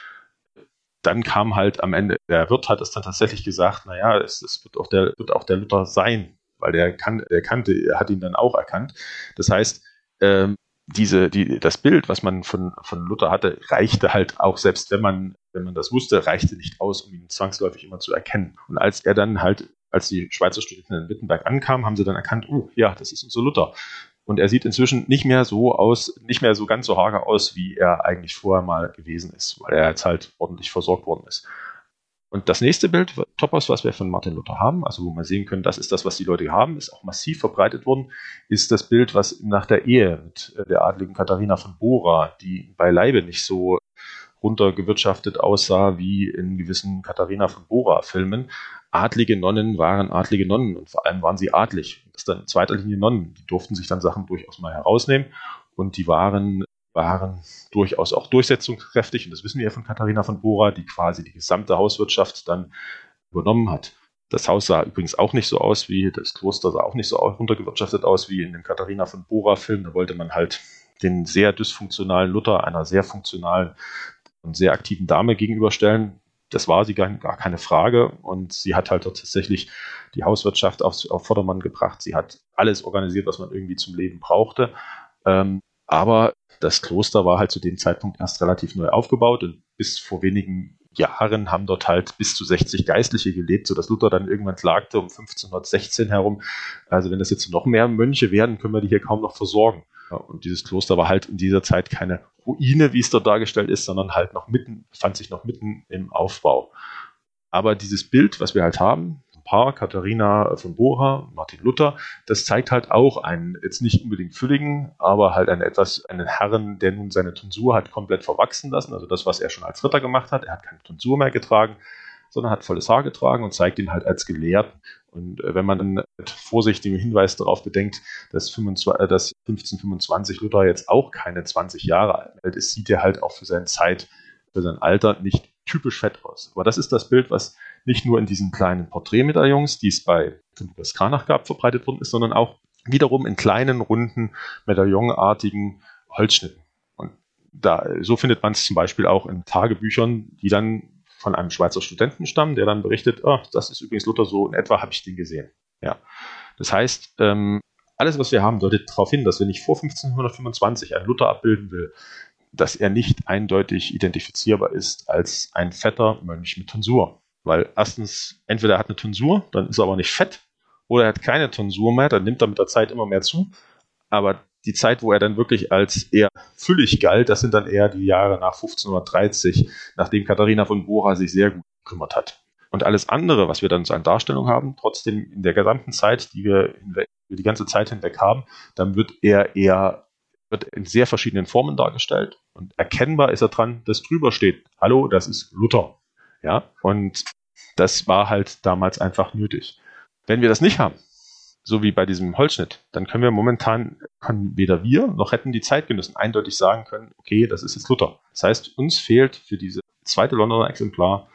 dann kam halt am Ende, der Wirt hat es dann tatsächlich gesagt, naja, es, es wird, auch der, wird auch der Luther sein, weil der, kann, der kannte, er hat ihn dann auch erkannt. Das heißt, ähm, diese, die, das Bild, was man von, von Luther hatte, reichte halt auch, selbst wenn man, wenn man das wusste, reichte nicht aus, um ihn zwangsläufig immer zu erkennen. Und als er dann halt, als die Schweizer Studenten in Wittenberg ankamen, haben sie dann erkannt, oh, ja, das ist unser Luther. Und er sieht inzwischen nicht mehr so aus, nicht mehr so ganz so hager aus, wie er eigentlich vorher mal gewesen ist, weil er jetzt halt ordentlich versorgt worden ist. Und das nächste Bild, Topos, was wir von Martin Luther haben, also wo wir sehen können, das ist das, was die Leute haben, ist auch massiv verbreitet worden, ist das Bild, was nach der Ehe mit äh, der adligen Katharina von Bora, die beileibe nicht so runtergewirtschaftet aussah wie in gewissen Katharina von Bora-Filmen. Adlige Nonnen waren adlige Nonnen und vor allem waren sie adlig. Das dann in zweiter Linie Nonnen. Die durften sich dann Sachen durchaus mal herausnehmen und die waren waren durchaus auch durchsetzungskräftig. Und das wissen wir ja von Katharina von Bora, die quasi die gesamte Hauswirtschaft dann übernommen hat. Das Haus sah übrigens auch nicht so aus wie, das Kloster sah auch nicht so runtergewirtschaftet aus wie in dem Katharina von Bora-Film. Da wollte man halt den sehr dysfunktionalen Luther einer sehr funktionalen sehr aktiven Dame gegenüberstellen. Das war sie gar, gar keine Frage. Und sie hat halt tatsächlich die Hauswirtschaft auf, auf Vordermann gebracht. Sie hat alles organisiert, was man irgendwie zum Leben brauchte. Ähm, aber das Kloster war halt zu dem Zeitpunkt erst relativ neu aufgebaut und bis vor wenigen Jahren haben dort halt bis zu 60 Geistliche gelebt, sodass Luther dann irgendwann klagte um 1516 herum. Also wenn das jetzt noch mehr Mönche werden, können wir die hier kaum noch versorgen. Und dieses Kloster war halt in dieser Zeit keine Ruine, wie es dort dargestellt ist, sondern halt noch mitten, fand sich noch mitten im Aufbau. Aber dieses Bild, was wir halt haben, Paar, Katharina von Bora, Martin Luther, das zeigt halt auch einen, jetzt nicht unbedingt fülligen, aber halt einen etwas, einen Herren, der nun seine Tonsur hat komplett verwachsen lassen, also das, was er schon als Ritter gemacht hat. Er hat keine Tonsur mehr getragen, sondern hat volles Haar getragen und zeigt ihn halt als Gelehrten. Und äh, wenn man dann mit vorsichtigem Hinweis darauf bedenkt, dass, 25, äh, dass 1525 Luther jetzt auch keine 20 Jahre alt ist, sieht er halt auch für seine Zeit, für sein Alter nicht typisch fett aus. Aber das ist das Bild, was nicht nur in diesen kleinen Porträtmedaillons, die es bei Lukas Kranach gab, verbreitet worden ist, sondern auch wiederum in kleinen, runden, medaillonartigen Holzschnitten. Und da, so findet man es zum Beispiel auch in Tagebüchern, die dann von einem Schweizer Studenten stammen, der dann berichtet, oh, das ist übrigens Luther so, in etwa habe ich den gesehen. Ja. Das heißt, ähm, alles, was wir haben, deutet darauf hin, dass wenn ich vor 1525 einen Luther abbilden will, dass er nicht eindeutig identifizierbar ist als ein fetter Mönch mit Tonsur. Weil erstens, entweder er hat eine Tonsur, dann ist er aber nicht fett, oder er hat keine Tonsur mehr, dann nimmt er mit der Zeit immer mehr zu. Aber die Zeit, wo er dann wirklich als eher füllig galt, das sind dann eher die Jahre nach 1530, nachdem Katharina von Bora sich sehr gut gekümmert hat. Und alles andere, was wir dann so an Darstellung haben, trotzdem in der gesamten Zeit, die wir hinweg, die ganze Zeit hinweg haben, dann wird er eher wird in sehr verschiedenen Formen dargestellt und erkennbar ist er dran, dass drüber steht, hallo, das ist Luther. Ja, und das war halt damals einfach nötig. Wenn wir das nicht haben, so wie bei diesem Holzschnitt, dann können wir momentan, können weder wir noch hätten die Zeitgenossen eindeutig sagen können, okay, das ist jetzt Luther. Das heißt, uns fehlt für diese zweite Londoner Exemplar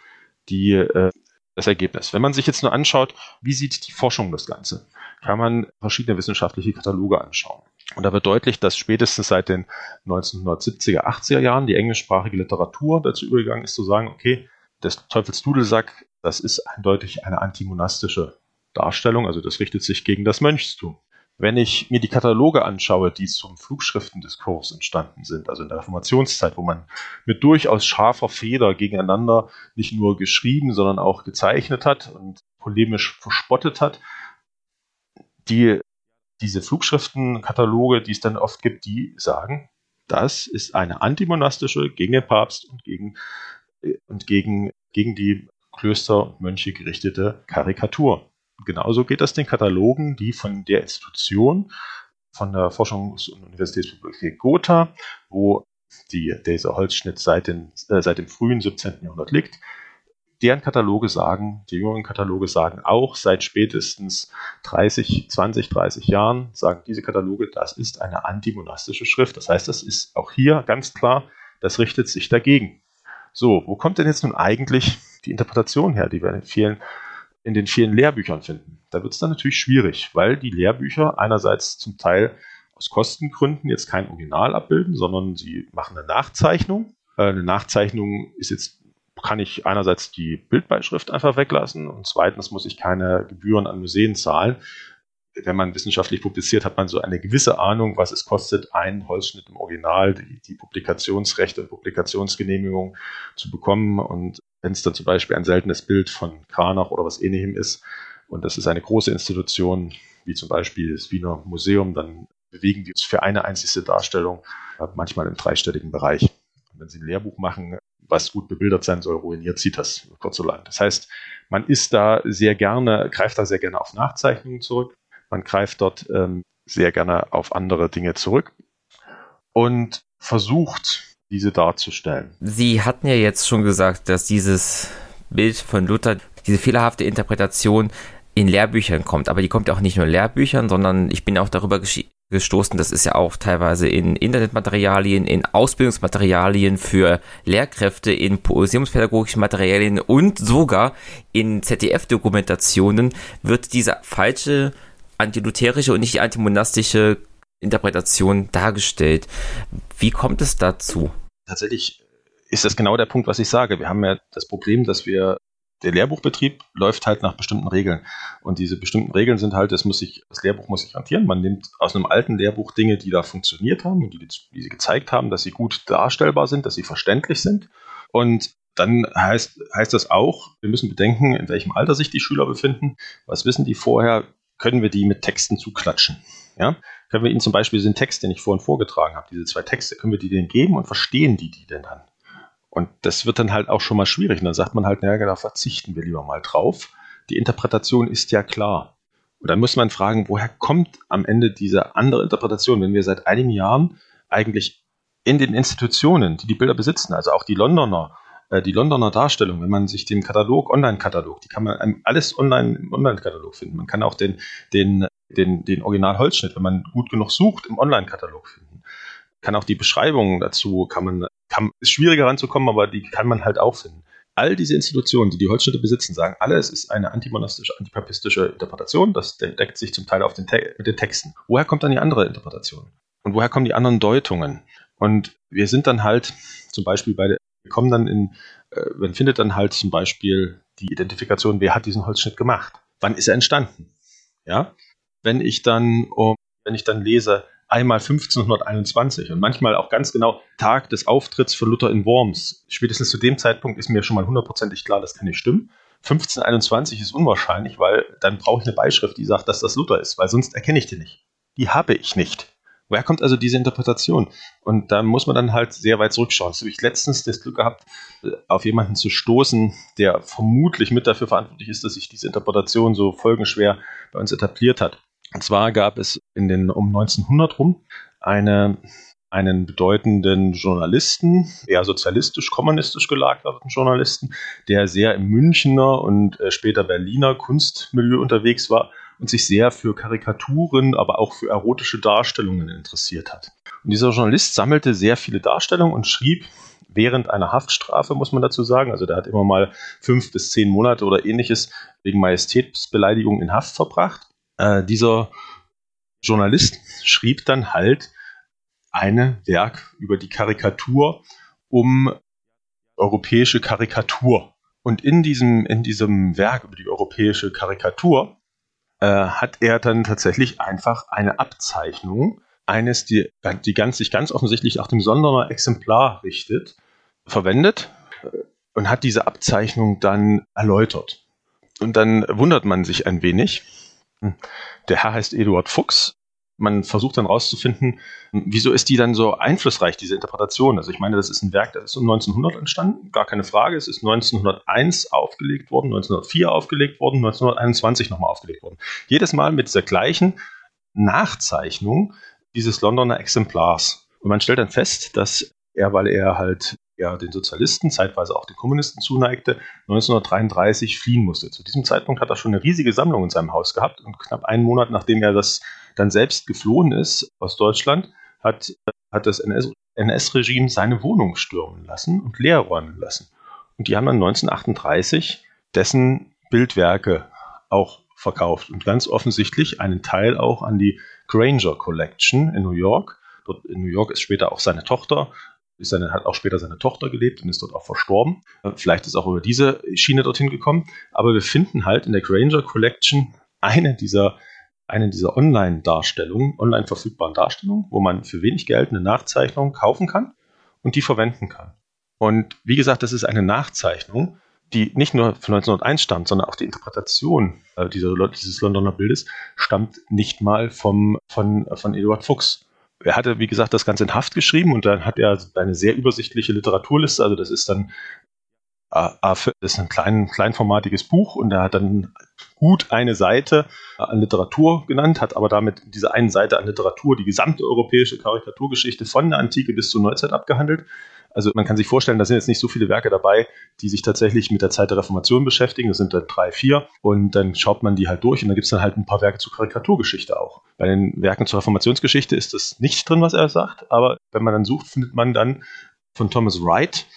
die, äh, das Ergebnis. Wenn man sich jetzt nur anschaut, wie sieht die Forschung das Ganze, kann man verschiedene wissenschaftliche Kataloge anschauen. Und da wird deutlich, dass spätestens seit den 1970er, 80er Jahren die englischsprachige Literatur dazu übergegangen ist, zu sagen, okay, das Teufelsdudelsack, das ist eindeutig eine antimonastische Darstellung, also das richtet sich gegen das Mönchstum. Wenn ich mir die Kataloge anschaue, die zum Flugschriftendiskurs entstanden sind, also in der Reformationszeit, wo man mit durchaus scharfer Feder gegeneinander nicht nur geschrieben, sondern auch gezeichnet hat und polemisch verspottet hat, die, diese Flugschriftenkataloge, die es dann oft gibt, die sagen, das ist eine antimonastische gegen den Papst und gegen und gegen, gegen die Klöster und Mönche gerichtete Karikatur. Genauso geht das den Katalogen, die von der Institution, von der Forschungs- und Universitätsbibliothek Gotha, wo die, dieser Holzschnitt seit, den, äh, seit dem frühen 17. Jahrhundert liegt, deren Kataloge sagen, die jüngeren Kataloge sagen auch seit spätestens 30, 20, 30 Jahren, sagen diese Kataloge, das ist eine antimonastische Schrift. Das heißt, das ist auch hier ganz klar, das richtet sich dagegen. So, wo kommt denn jetzt nun eigentlich die Interpretation her, die wir in vielen, in den vielen Lehrbüchern finden? Da wird es dann natürlich schwierig, weil die Lehrbücher einerseits zum Teil aus Kostengründen jetzt kein Original abbilden, sondern sie machen eine Nachzeichnung. Äh, eine Nachzeichnung ist jetzt kann ich einerseits die Bildbeischrift einfach weglassen und zweitens muss ich keine Gebühren an Museen zahlen wenn man wissenschaftlich publiziert, hat man so eine gewisse Ahnung, was es kostet, einen Holzschnitt im Original, die, die Publikationsrechte und Publikationsgenehmigung zu bekommen. Und wenn es dann zum Beispiel ein seltenes Bild von Kranach oder was ähnlichem ist, und das ist eine große Institution, wie zum Beispiel das Wiener Museum, dann bewegen die uns für eine einzige Darstellung manchmal im dreistelligen Bereich. Und wenn Sie ein Lehrbuch machen, was gut bebildert sein soll, ruiniert sieht das kurz so lang. Das heißt, man ist da sehr gerne, greift da sehr gerne auf Nachzeichnungen zurück. Man greift dort ähm, sehr gerne auf andere Dinge zurück und versucht, diese darzustellen.
Sie hatten ja jetzt schon gesagt, dass dieses Bild von Luther, diese fehlerhafte Interpretation in Lehrbüchern kommt. Aber die kommt ja auch nicht nur in Lehrbüchern, sondern ich bin auch darüber gestoßen, das ist ja auch teilweise in Internetmaterialien, in Ausbildungsmaterialien für Lehrkräfte, in museumspädagogischen Materialien und sogar in ZDF-Dokumentationen wird diese falsche antilutherische und nicht die antimonastische Interpretation dargestellt. Wie kommt es dazu?
Tatsächlich ist das genau der Punkt, was ich sage. Wir haben ja das Problem, dass wir der Lehrbuchbetrieb läuft halt nach bestimmten Regeln. Und diese bestimmten Regeln sind halt, das muss sich, das Lehrbuch muss sich hantieren. Man nimmt aus einem alten Lehrbuch Dinge, die da funktioniert haben und die, die sie gezeigt haben, dass sie gut darstellbar sind, dass sie verständlich sind. Und dann heißt, heißt das auch, wir müssen bedenken, in welchem Alter sich die Schüler befinden. Was wissen die vorher? Können wir die mit Texten zuklatschen? Ja? Können wir ihnen zum Beispiel den Text, den ich vorhin vorgetragen habe, diese zwei Texte, können wir die denen geben und verstehen die die denn dann? Und das wird dann halt auch schon mal schwierig. Und dann sagt man halt, naja, da verzichten wir lieber mal drauf. Die Interpretation ist ja klar. Und dann muss man fragen, woher kommt am Ende diese andere Interpretation, wenn wir seit einigen Jahren eigentlich in den Institutionen, die die Bilder besitzen, also auch die Londoner, die Londoner Darstellung, wenn man sich den Katalog, Online-Katalog, die kann man alles online im Online-Katalog finden. Man kann auch den, den, den, den Original-Holzschnitt, wenn man gut genug sucht, im Online-Katalog finden. Kann auch die Beschreibungen dazu, kann man kann, ist schwieriger ranzukommen, aber die kann man halt auch finden. All diese Institutionen, die die Holzschnitte besitzen, sagen alle, es ist eine antimonastische, antipapistische Interpretation. Das deckt sich zum Teil auf den mit den Texten. Woher kommt dann die andere Interpretation? Und woher kommen die anderen Deutungen? Und wir sind dann halt zum Beispiel bei kommen dann in, äh, man findet dann halt zum Beispiel die Identifikation, wer hat diesen Holzschnitt gemacht? Wann ist er entstanden? Ja? Wenn ich dann, um, wenn ich dann lese, einmal 1521 und manchmal auch ganz genau Tag des Auftritts für Luther in Worms. Spätestens zu dem Zeitpunkt ist mir schon mal hundertprozentig klar, das kann nicht stimmen. 1521 ist unwahrscheinlich, weil dann brauche ich eine Beischrift, die sagt, dass das Luther ist, weil sonst erkenne ich die nicht. Die habe ich nicht. Woher kommt also diese Interpretation? Und da muss man dann halt sehr weit zurückschauen. So habe ich letztens das Glück gehabt, auf jemanden zu stoßen, der vermutlich mit dafür verantwortlich ist, dass sich diese Interpretation so folgenschwer bei uns etabliert hat. Und zwar gab es in den um 1900 rum eine, einen bedeutenden Journalisten, eher sozialistisch-kommunistisch gelagerten Journalisten, der sehr im Münchner und äh, später Berliner Kunstmilieu unterwegs war und sich sehr für Karikaturen, aber auch für erotische Darstellungen interessiert hat. Und dieser Journalist sammelte sehr viele Darstellungen und schrieb während einer Haftstrafe, muss man dazu sagen. Also der hat immer mal fünf bis zehn Monate oder ähnliches wegen Majestätsbeleidigung in Haft verbracht äh, dieser Journalist schrieb dann halt eine Werk über die Karikatur um europäische Karikatur. Und in diesem, in diesem Werk über die europäische Karikatur äh, hat er dann tatsächlich einfach eine Abzeichnung eines, die, die ganz, sich ganz offensichtlich nach dem Sonderer Exemplar richtet, verwendet äh, und hat diese Abzeichnung dann erläutert. Und dann wundert man sich ein wenig, der Herr heißt Eduard Fuchs. Man versucht dann rauszufinden, wieso ist die dann so einflussreich, diese Interpretation? Also ich meine, das ist ein Werk, das ist um 1900 entstanden, gar keine Frage. Es ist 1901 aufgelegt worden, 1904 aufgelegt worden, 1921 nochmal aufgelegt worden. Jedes Mal mit dieser gleichen Nachzeichnung dieses Londoner Exemplars. Und man stellt dann fest, dass er, weil er halt er den Sozialisten, zeitweise auch den Kommunisten zuneigte, 1933 fliehen musste. Zu diesem Zeitpunkt hat er schon eine riesige Sammlung in seinem Haus gehabt und knapp einen Monat nachdem er das dann selbst geflohen ist aus Deutschland, hat, hat das NS-Regime seine Wohnung stürmen lassen und leer räumen lassen. Und die haben dann 1938 dessen Bildwerke auch verkauft und ganz offensichtlich einen Teil auch an die Granger Collection in New York. Dort in New York ist später auch seine Tochter ist seine, hat auch später seine Tochter gelebt und ist dort auch verstorben. Vielleicht ist auch über diese Schiene dorthin gekommen. Aber wir finden halt in der Granger Collection eine dieser, eine dieser Online-Darstellungen, online verfügbaren Darstellungen, wo man für wenig Geld eine Nachzeichnung kaufen kann und die verwenden kann. Und wie gesagt, das ist eine Nachzeichnung, die nicht nur von 1901 stammt, sondern auch die Interpretation äh, dieser, dieses Londoner Bildes stammt nicht mal vom, von, von Eduard Fuchs. er hatte, wie gesagt, das Ganze in Haft geschrieben und dann hat er eine sehr übersichtliche Literaturliste. Also das ist dann das ist ein klein, kleinformatiges Buch und er hat dann gut eine Seite an Literatur genannt, hat aber damit diese eine Seite an Literatur die gesamte europäische Karikaturgeschichte von der Antike bis zur Neuzeit abgehandelt. Also man kann sich vorstellen, da sind jetzt nicht so viele Werke dabei, die sich tatsächlich mit der Zeit der Reformation beschäftigen. Das sind dann drei, vier. Und dann schaut man die halt durch und dann gibt es dann halt ein paar Werke zur Karikaturgeschichte auch. Bei den Werken zur Reformationsgeschichte ist das nicht drin, was er sagt, aber wenn man dann sucht, findet man dann von Thomas Wright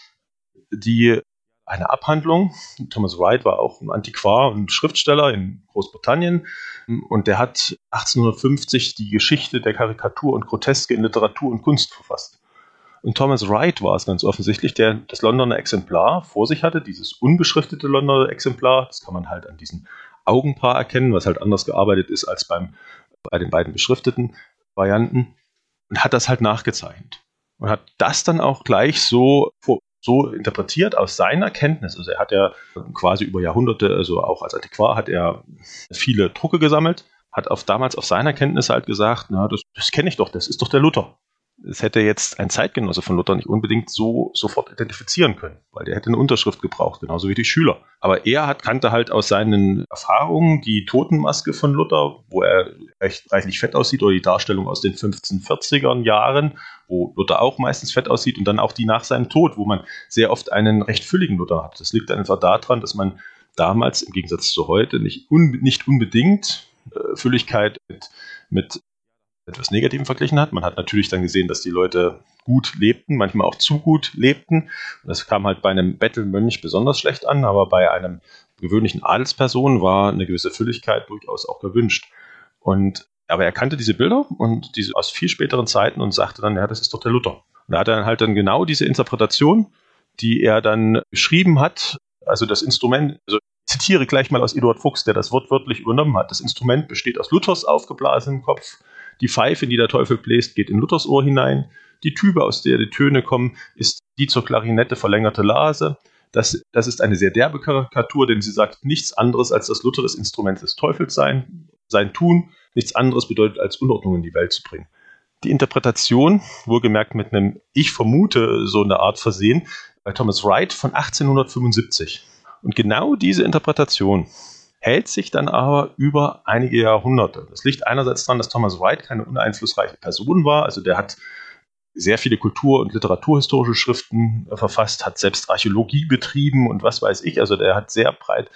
die eine Abhandlung. Thomas Wright war auch ein Antiquar und Schriftsteller in Großbritannien und der hat 1850 die Geschichte der Karikatur und Groteske in Literatur und Kunst verfasst. Und Thomas Wright war es ganz offensichtlich, der das Londoner Exemplar vor sich hatte, dieses unbeschriftete Londoner Exemplar. Das kann man halt an diesem Augenpaar erkennen, was halt anders gearbeitet ist als beim, bei den beiden beschrifteten Varianten. Und hat das halt nachgezeichnet. Und hat das dann auch gleich so, so interpretiert aus seiner Kenntnis. Also er hat ja quasi über Jahrhunderte, also auch als Antiquar, hat er viele Drucke gesammelt, hat auf, damals auf seiner Kenntnis halt gesagt, na, das, das kenne ich doch, das ist doch der Luther es hätte jetzt ein Zeitgenosse von Luther nicht unbedingt so sofort identifizieren können, weil der hätte eine Unterschrift gebraucht, genauso wie die Schüler. Aber er hat, kannte halt aus seinen Erfahrungen die Totenmaske von Luther, wo er recht reichlich fett aussieht, oder die Darstellung aus den 1540er Jahren, wo Luther auch meistens fett aussieht, und dann auch die nach seinem Tod, wo man sehr oft einen recht fülligen Luther hat. Das liegt einfach daran, dass man damals im Gegensatz zu heute nicht, un nicht unbedingt äh, Fülligkeit mit, mit etwas Negativem verglichen hat. Man hat natürlich dann gesehen, dass die Leute gut lebten, manchmal auch zu gut lebten. das kam halt bei einem Bettelmönch besonders schlecht an, aber bei einem gewöhnlichen Adelsperson war eine gewisse Fülligkeit durchaus auch gewünscht. Und aber er kannte diese Bilder und diese aus viel späteren Zeiten und sagte dann, ja, das ist doch der Luther. Und da hat er dann halt dann genau diese Interpretation, die er dann beschrieben hat, also das Instrument, also ich zitiere gleich mal aus Eduard Fuchs, der das wortwörtlich übernommen hat. Das Instrument besteht aus Luthers aufgeblasenem Kopf, die Pfeife, die der Teufel bläst, geht in Luthers Ohr hinein. Die Tübe, aus der die Töne kommen, ist die zur Klarinette verlängerte Lase. Das, das ist eine sehr derbe Karikatur, denn sie sagt nichts anderes, als dass Luther das Instrument des Teufels sein, sein Tun nichts anderes bedeutet, als Unordnung in die Welt zu bringen. Die Interpretation, wohlgemerkt mit einem, ich vermute, so eine Art Versehen, bei Thomas Wright von 1875. Und genau diese Interpretation hält sich dann aber über einige Jahrhunderte. Das liegt einerseits daran, dass Thomas Wright keine uneinflussreiche Person war. Also der hat sehr viele kultur- und literaturhistorische Schriften verfasst, hat selbst Archäologie betrieben und was weiß ich. Also der hat sehr breit,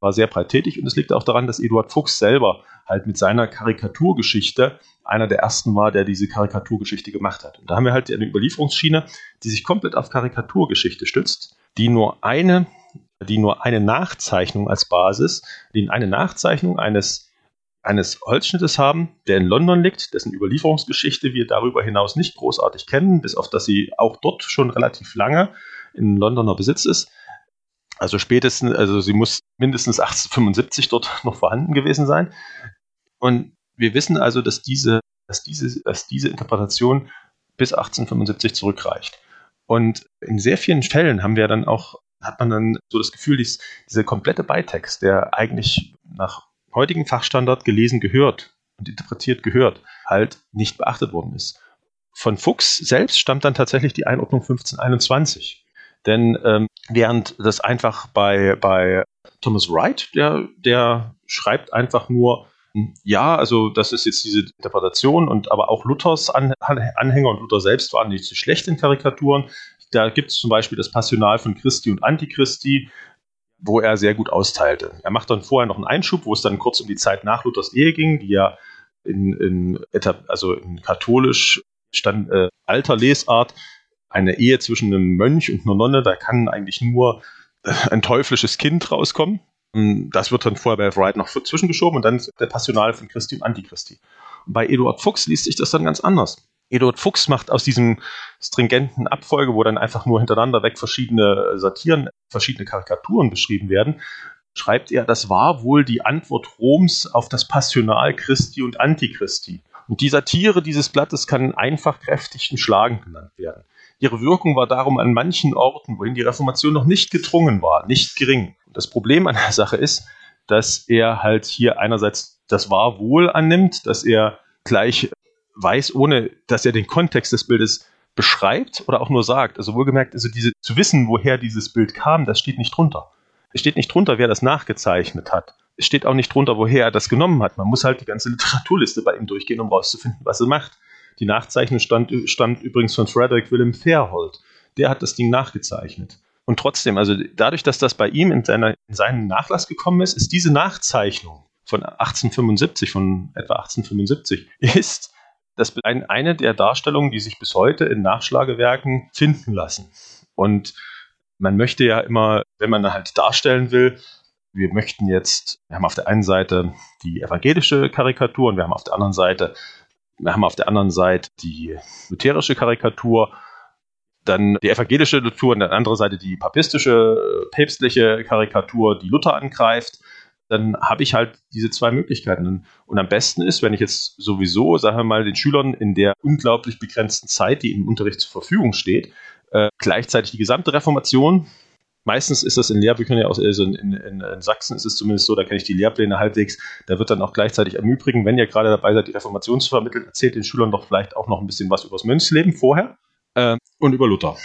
war sehr breit tätig und es liegt auch daran, dass Eduard Fuchs selber halt mit seiner Karikaturgeschichte einer der ersten war, der diese Karikaturgeschichte gemacht hat. Und da haben wir halt eine Überlieferungsschiene, die sich komplett auf Karikaturgeschichte stützt, die nur eine die nur eine Nachzeichnung als Basis, die eine Nachzeichnung eines, eines Holzschnittes haben, der in London liegt, dessen Überlieferungsgeschichte wir darüber hinaus nicht großartig kennen, bis auf dass sie auch dort schon relativ lange in Londoner Besitz ist. Also spätestens, also sie muss mindestens 1875 dort noch vorhanden gewesen sein. Und wir wissen also, dass diese, dass diese, dass diese Interpretation bis 1875 zurückreicht. Und in sehr vielen Fällen haben wir dann auch hat man dann so das Gefühl, dies, dieser komplette Beitext, der eigentlich nach heutigem Fachstandard gelesen gehört und interpretiert gehört, halt nicht beachtet worden ist. Von Fuchs selbst stammt dann tatsächlich die Einordnung 1521. Denn ähm, während das einfach bei, bei Thomas Wright, der, der schreibt einfach nur, ja, also das ist jetzt diese Interpretation und aber auch Luthers Anhänger und Luther selbst waren nicht so schlecht in Karikaturen. Da gibt es zum Beispiel das Passional von Christi und Antichristi, wo er sehr gut austeilte. Er macht dann vorher noch einen Einschub, wo es dann kurz um die Zeit nach Luthers Ehe ging, die ja in, in, also in katholisch stand, äh, alter Lesart eine Ehe zwischen einem Mönch und einer Nonne, da kann eigentlich nur äh, ein teuflisches Kind rauskommen. Das wird dann vorher bei Wright noch zwischengeschoben und dann der Passional von Christi und Antichristi. Und bei Eduard Fuchs liest sich das dann ganz anders. Eduard Fuchs macht aus diesem stringenten Abfolge, wo dann einfach nur hintereinander weg verschiedene Satiren, verschiedene Karikaturen beschrieben werden, schreibt er, das war wohl die Antwort Roms auf das Passional Christi und Antichristi. Und die Satire dieses Blattes kann einfach kräftig und schlagend genannt werden. Ihre Wirkung war darum an manchen Orten, wohin die Reformation noch nicht gedrungen war, nicht gering. Das Problem an der Sache ist, dass er halt hier einerseits das war wohl annimmt, dass er gleich weiß, ohne dass er den Kontext des Bildes beschreibt oder auch nur sagt. Also wohlgemerkt, also diese, zu wissen, woher dieses Bild kam, das steht nicht drunter. Es steht nicht drunter, wer das nachgezeichnet hat. Es steht auch nicht drunter, woher er das genommen hat. Man muss halt die ganze Literaturliste bei ihm durchgehen, um rauszufinden, was er macht. Die Nachzeichnung stand, stand übrigens von Frederick Willem Fairholt. Der hat das Ding nachgezeichnet. Und trotzdem, also dadurch, dass das bei ihm in, seiner, in seinen Nachlass gekommen ist, ist diese Nachzeichnung von 1875, von etwa 1875, *laughs* ist das ein, eine der Darstellungen, die sich bis heute in Nachschlagewerken finden lassen. Und man möchte ja immer, wenn man halt darstellen will, wir möchten jetzt, wir haben auf der einen Seite die evangelische Karikatur und wir haben auf der anderen Seite, wir haben auf der anderen Seite die lutherische Karikatur dann die evangelische Literatur und an der anderen Seite die papistische, päpstliche Karikatur, die Luther angreift, dann habe ich halt diese zwei Möglichkeiten. Und am besten ist, wenn ich jetzt sowieso, sagen wir mal, den Schülern in der unglaublich begrenzten Zeit, die im Unterricht zur Verfügung steht, äh, gleichzeitig die gesamte Reformation, meistens ist das in Lehrbüchern ja auch, also in, in, in, Sachsen ist es zumindest so, da kenne ich die Lehrpläne halbwegs, da wird dann auch gleichzeitig im Übrigen, wenn ihr gerade dabei seid, die Reformation zu vermitteln, erzählt den Schülern doch vielleicht auch noch ein bisschen was über das Mönchsleben vorher äh, und über Luther.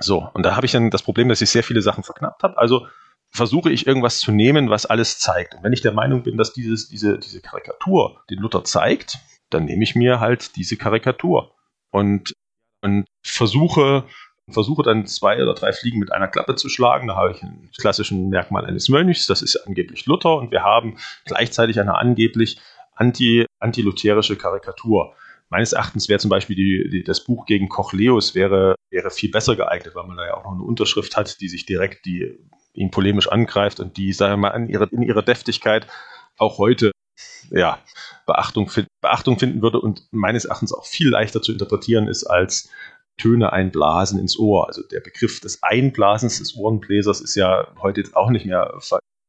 So, und da habe ich dann das Problem, dass ich sehr viele Sachen verknappt habe. Also versuche ich irgendwas zu nehmen, was alles zeigt. Und wenn ich der Meinung bin, dass dieses, diese, diese Karikatur den Luther zeigt, dann nehme ich mir halt diese Karikatur und, und versuche, versuche dann zwei oder drei Fliegen mit einer Klappe zu schlagen. Da habe ich ein klassischen Merkmal eines Mönchs, das ist angeblich Luther, und wir haben gleichzeitig eine angeblich anti, antilutherische Karikatur meines Erachtens wäre zum Beispiel die, die, das Buch gegen Kochleus wäre, wäre viel besser geeignet, weil man da ja auch noch eine Unterschrift hat, die sich direkt die, ihn polemisch angreift und die, sagen wir mal, in ihrer, in ihrer Deftigkeit auch heute ja, Beachtung, Beachtung finden würde und meines Erachtens auch viel leichter zu interpretieren ist als Töne einblasen ins Ohr. Also der Begriff des Einblasens des Ohrenbläsers ist ja heute jetzt auch nicht mehr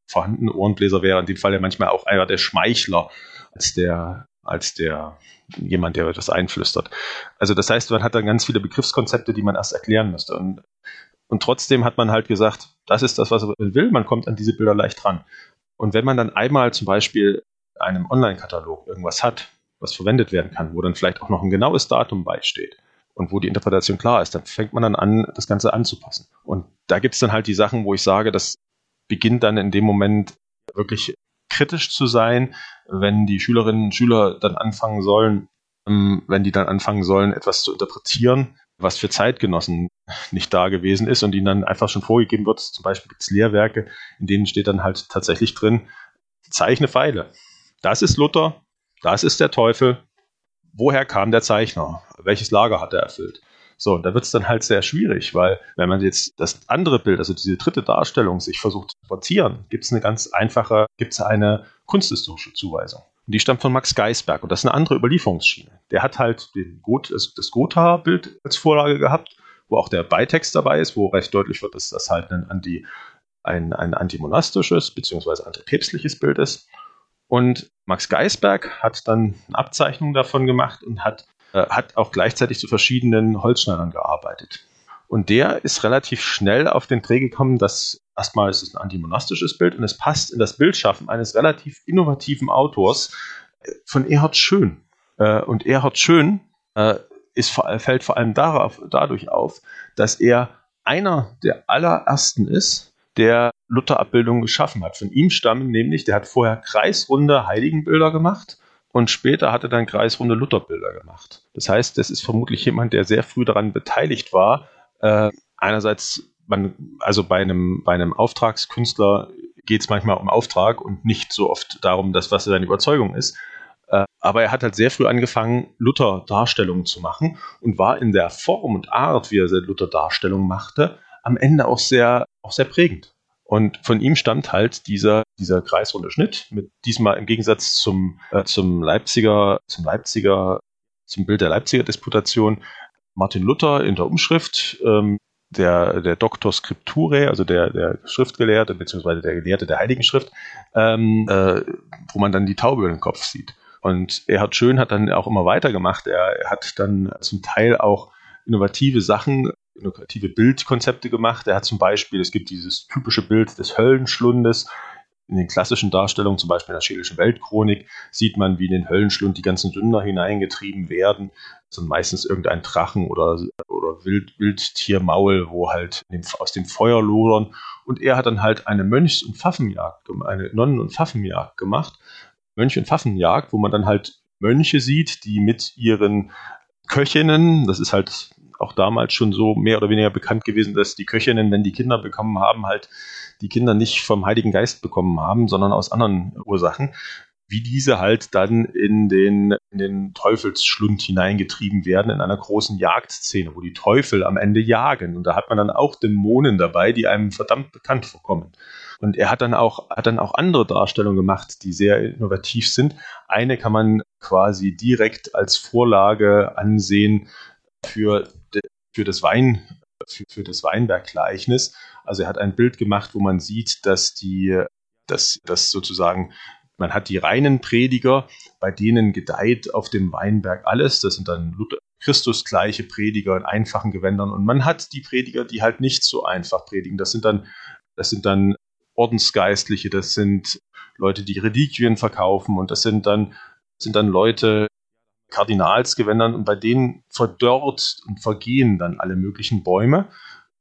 vorhanden. Ohrenbläser wäre in dem Fall ja manchmal auch einer der Schmeichler als der als der jemand, der etwas einflüstert. Also das heißt, man hat dann ganz viele Begriffskonzepte, die man erst erklären müsste. Und, und trotzdem hat man halt gesagt, das ist das, was man will. Man kommt an diese Bilder leicht ran. Und wenn man dann einmal zum Beispiel einem Online-Katalog irgendwas hat, was verwendet werden kann, wo dann vielleicht auch noch ein genaues Datum beisteht und wo die Interpretation klar ist, dann fängt man dann an, das Ganze anzupassen. Und da gibt es dann halt die Sachen, wo ich sage, das beginnt dann in dem Moment wirklich kritisch zu sein, wenn die Schülerinnen und Schüler dann anfangen sollen, ähm, wenn die dann anfangen sollen, etwas zu interpretieren, was für Zeitgenossen nicht da gewesen ist und ihnen dann einfach schon vorgegeben wird. Zum Beispiel gibt es Lehrwerke, in denen steht dann halt tatsächlich drin, zeichne Pfeile. Das ist Luther, das ist der Teufel. Woher kam der Zeichner? Welches Lager hat er erfüllt? So, und da wird es dann halt sehr schwierig, weil wenn man jetzt das andere Bild, also diese dritte Darstellung, sich versucht zu portieren, gibt es eine ganz einfache, gibt es eine kunsthistorische Zuweisung. Und die stammt von Max Geisberg und das ist eine andere Überlieferungsschiene. Der hat halt Got, das Gotha-Bild als Vorlage gehabt, wo auch der Beitext dabei ist, wo recht deutlich wird, dass das halt ein, Anti, ein, ein antimonastisches bzw. antipäpstliches Bild ist. Und Max Geisberg hat dann eine Abzeichnung davon gemacht und hat äh, hat auch gleichzeitig zu verschiedenen Holzschneidern gearbeitet. Und der ist relativ schnell auf den Dreh gekommen, dass erstmal ist es ein antimonastisches Bild und es passt in das Bildschaffen eines relativ innovativen Autors äh, von Erhard Schön. Äh, und Erhard Schön ist, fällt vor allem darauf, dadurch auf, dass er einer der allerersten ist, der Luther-Abbildungen geschaffen hat. Von ihm stammen nämlich, der hat vorher kreisrunde Heiligenbilder gemacht und später hat er dann kreisrunde Lutherbilder gemacht. Das heißt, das ist vermutlich jemand, der sehr früh daran beteiligt war. Äh, einerseits, man, also bei einem, bei einem Auftragskünstler geht es manchmal um Auftrag und nicht so oft darum, dass was seine Überzeugung ist. Äh, aber er hat halt sehr früh angefangen, Luther-Darstellungen zu machen und war in der Form und Art, wie er Luther-Darstellungen machte, am Ende auch sehr, auch sehr prägend. Und von ihm stammt halt dieser, dieser kreisrunde Schnitt, mit diesmal im Gegensatz zum, äh, zum Leipziger, zum Leipziger, zum Bild der Leipziger Disputation, Martin Luther in der Umschrift, ähm, der, der Doktor Scripturae, also der, der Schriftgelehrte, beziehungsweise der Gelehrte der Heiligen Schrift, ähm, äh, wo man dann die Taube über den Kopf sieht. Und Erhard Schön hat dann auch immer weitergemacht. Er, er hat dann zum Teil auch innovative Sachen innovative Bildkonzepte gemacht. Er hat zum Beispiel, es gibt dieses typische Bild des Höllenschlundes, in den klassischen Darstellungen, zum Beispiel in der Schälischen Weltchronik, sieht man, wie in den Höllenschlund die ganzen Sünder hineingetrieben werden. Das sind meistens irgendein Drachen oder, oder Wild, Wildtiermaul, wo halt aus dem Feuer lodern. Und er hat dann halt eine Mönchs- und Pfaffenjagd, eine Nonnen- und Pfaffenjagd gemacht. Mönch- und Pfaffenjagd, wo man dann halt Mönche sieht, die mit ihren Köchinnen, das ist halt auch damals schon so mehr oder weniger bekannt gewesen, dass die Köchinnen, wenn die Kinder bekommen haben, halt die Kinder nicht vom Heiligen Geist bekommen haben, sondern aus anderen Ursachen, wie diese halt dann in den, in den Teufelsschlund hineingetrieben werden in einer großen Jagdszene, wo die Teufel am Ende jagen. Und da hat man dann auch Dämonen dabei, die einem verdammt bekannt vorkommen. Und er hat dann auch, hat dann auch andere Darstellungen gemacht, die sehr innovativ sind. Eine kann man quasi direkt als Vorlage ansehen für, für das Wein, für, für das Weinberggleichnis. Also er hat ein Bild gemacht, wo man sieht, dass die, dass, dass sozusagen man hat die reinen Prediger, bei denen gedeiht auf dem Weinberg alles. Das sind dann Luther, Christusgleiche Prediger in einfachen Gewändern. Und man hat die Prediger, die halt nicht so einfach predigen. Das sind dann, das sind dann Ordensgeistliche, das sind Leute, die Reliquien verkaufen und das sind dann, sind dann Leute, Kardinalsgewändern und bei denen verdorrt und vergehen dann alle möglichen Bäume.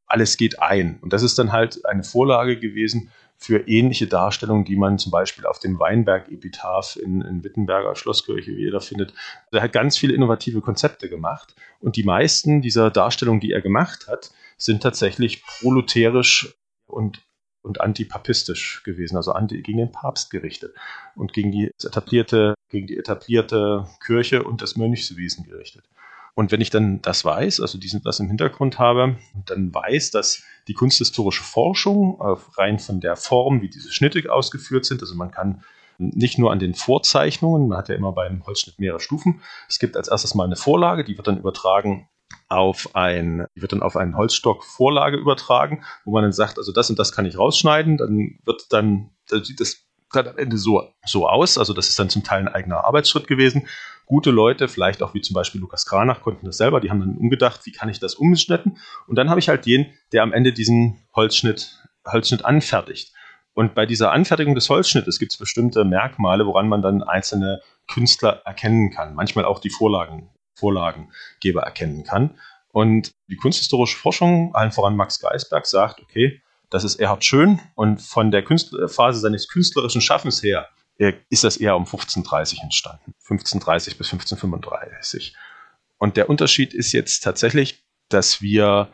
Alles geht ein. Und das ist dann halt eine Vorlage gewesen für ähnliche Darstellungen, die man zum Beispiel auf dem Weinberg-Epitaph in, in Wittenberger Schlosskirche wiederfindet. Also er hat ganz viele innovative Konzepte gemacht und die meisten dieser Darstellungen, die er gemacht hat, sind tatsächlich proluterisch und und antipapistisch gewesen, also anti, gegen den Papst gerichtet und gegen die etablierte, gegen die etablierte Kirche und das Mönchswesen gerichtet. Und wenn ich dann das weiß, also diesen, das im Hintergrund habe, dann weiß, dass die kunsthistorische Forschung rein von der Form, wie diese Schnitte ausgeführt sind, also man kann nicht nur an den Vorzeichnungen, man hat ja immer beim Holzschnitt mehrere Stufen. Es gibt als erstes mal eine Vorlage, die wird dann übertragen auf ein, die wird dann auf einen Holzstock Vorlage übertragen, wo man dann sagt, also das und das kann ich rausschneiden, dann wird dann, das dann am Ende so, so aus, also das ist dann zum Teil ein eigener Arbeitsschritt gewesen. Gute Leute, vielleicht auch wie zum Beispiel Lukas Kranach, konnten das selber, die haben dann umgedacht, wie kann ich das umschnitten? Und dann habe ich halt den, der am Ende diesen Holzschnitt, Holzschnitt anfertigt. Und bei dieser Anfertigung des Holzschnittes gibt es bestimmte Merkmale, woran man dann einzelne Künstler erkennen kann. Manchmal auch die Vorlagen, Vorlagengeber erkennen kann. Und die kunsthistorische Forschung, allen voran Max Geisberg, sagt, okay, das ist Erhard Schön und von der Künstler Phase seines künstlerischen Schaffens her ist das eher um 1530 entstanden. 1530 bis 1535. Und der Unterschied ist jetzt tatsächlich, dass wir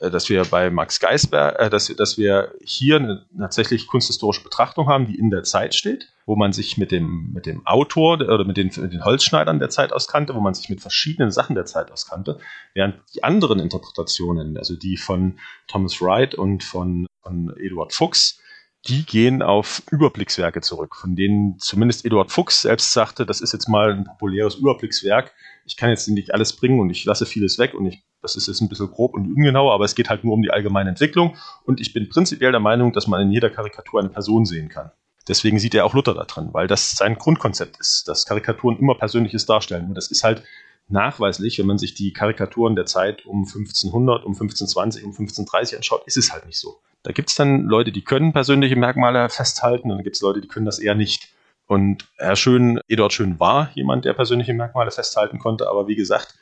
äh, dass wir bei Max Geisberg, äh, dass, dass wir hier eine tatsächlich kunsthistorische Betrachtung haben, die in der Zeit steht, wo man sich mit dem, mit dem Autor oder mit den, mit den Holzschneidern der Zeit auskannte, wo man sich mit verschiedenen Sachen der Zeit auskannte, während die anderen Interpretationen, also die von Thomas Wright und von, von Eduard Fuchs, die gehen auf Überblickswerke zurück, von denen zumindest Eduard Fuchs selbst sagte, das ist jetzt mal ein populäres Überblickswerk. Ich kann jetzt nicht alles bringen und ich lasse vieles weg und ich, das ist jetzt ein bisschen grob und ungenau, aber es geht halt nur um die allgemeine Entwicklung und ich bin prinzipiell der Meinung, dass man in jeder Karikatur eine Person sehen kann. Deswegen sieht er auch Luther da drin, weil das sein Grundkonzept ist, dass Karikaturen immer Persönliches darstellen. Und das ist halt nachweislich, wenn man sich die Karikaturen der Zeit um 1500, um 1520, um 1530 anschaut, ist es halt nicht so. Da gibt es dann Leute, die können persönliche Merkmale festhalten und dann gibt es Leute, die können das eher nicht. Und Herr Schön, Eduard Schön war jemand, der persönliche Merkmale festhalten konnte, aber wie gesagt,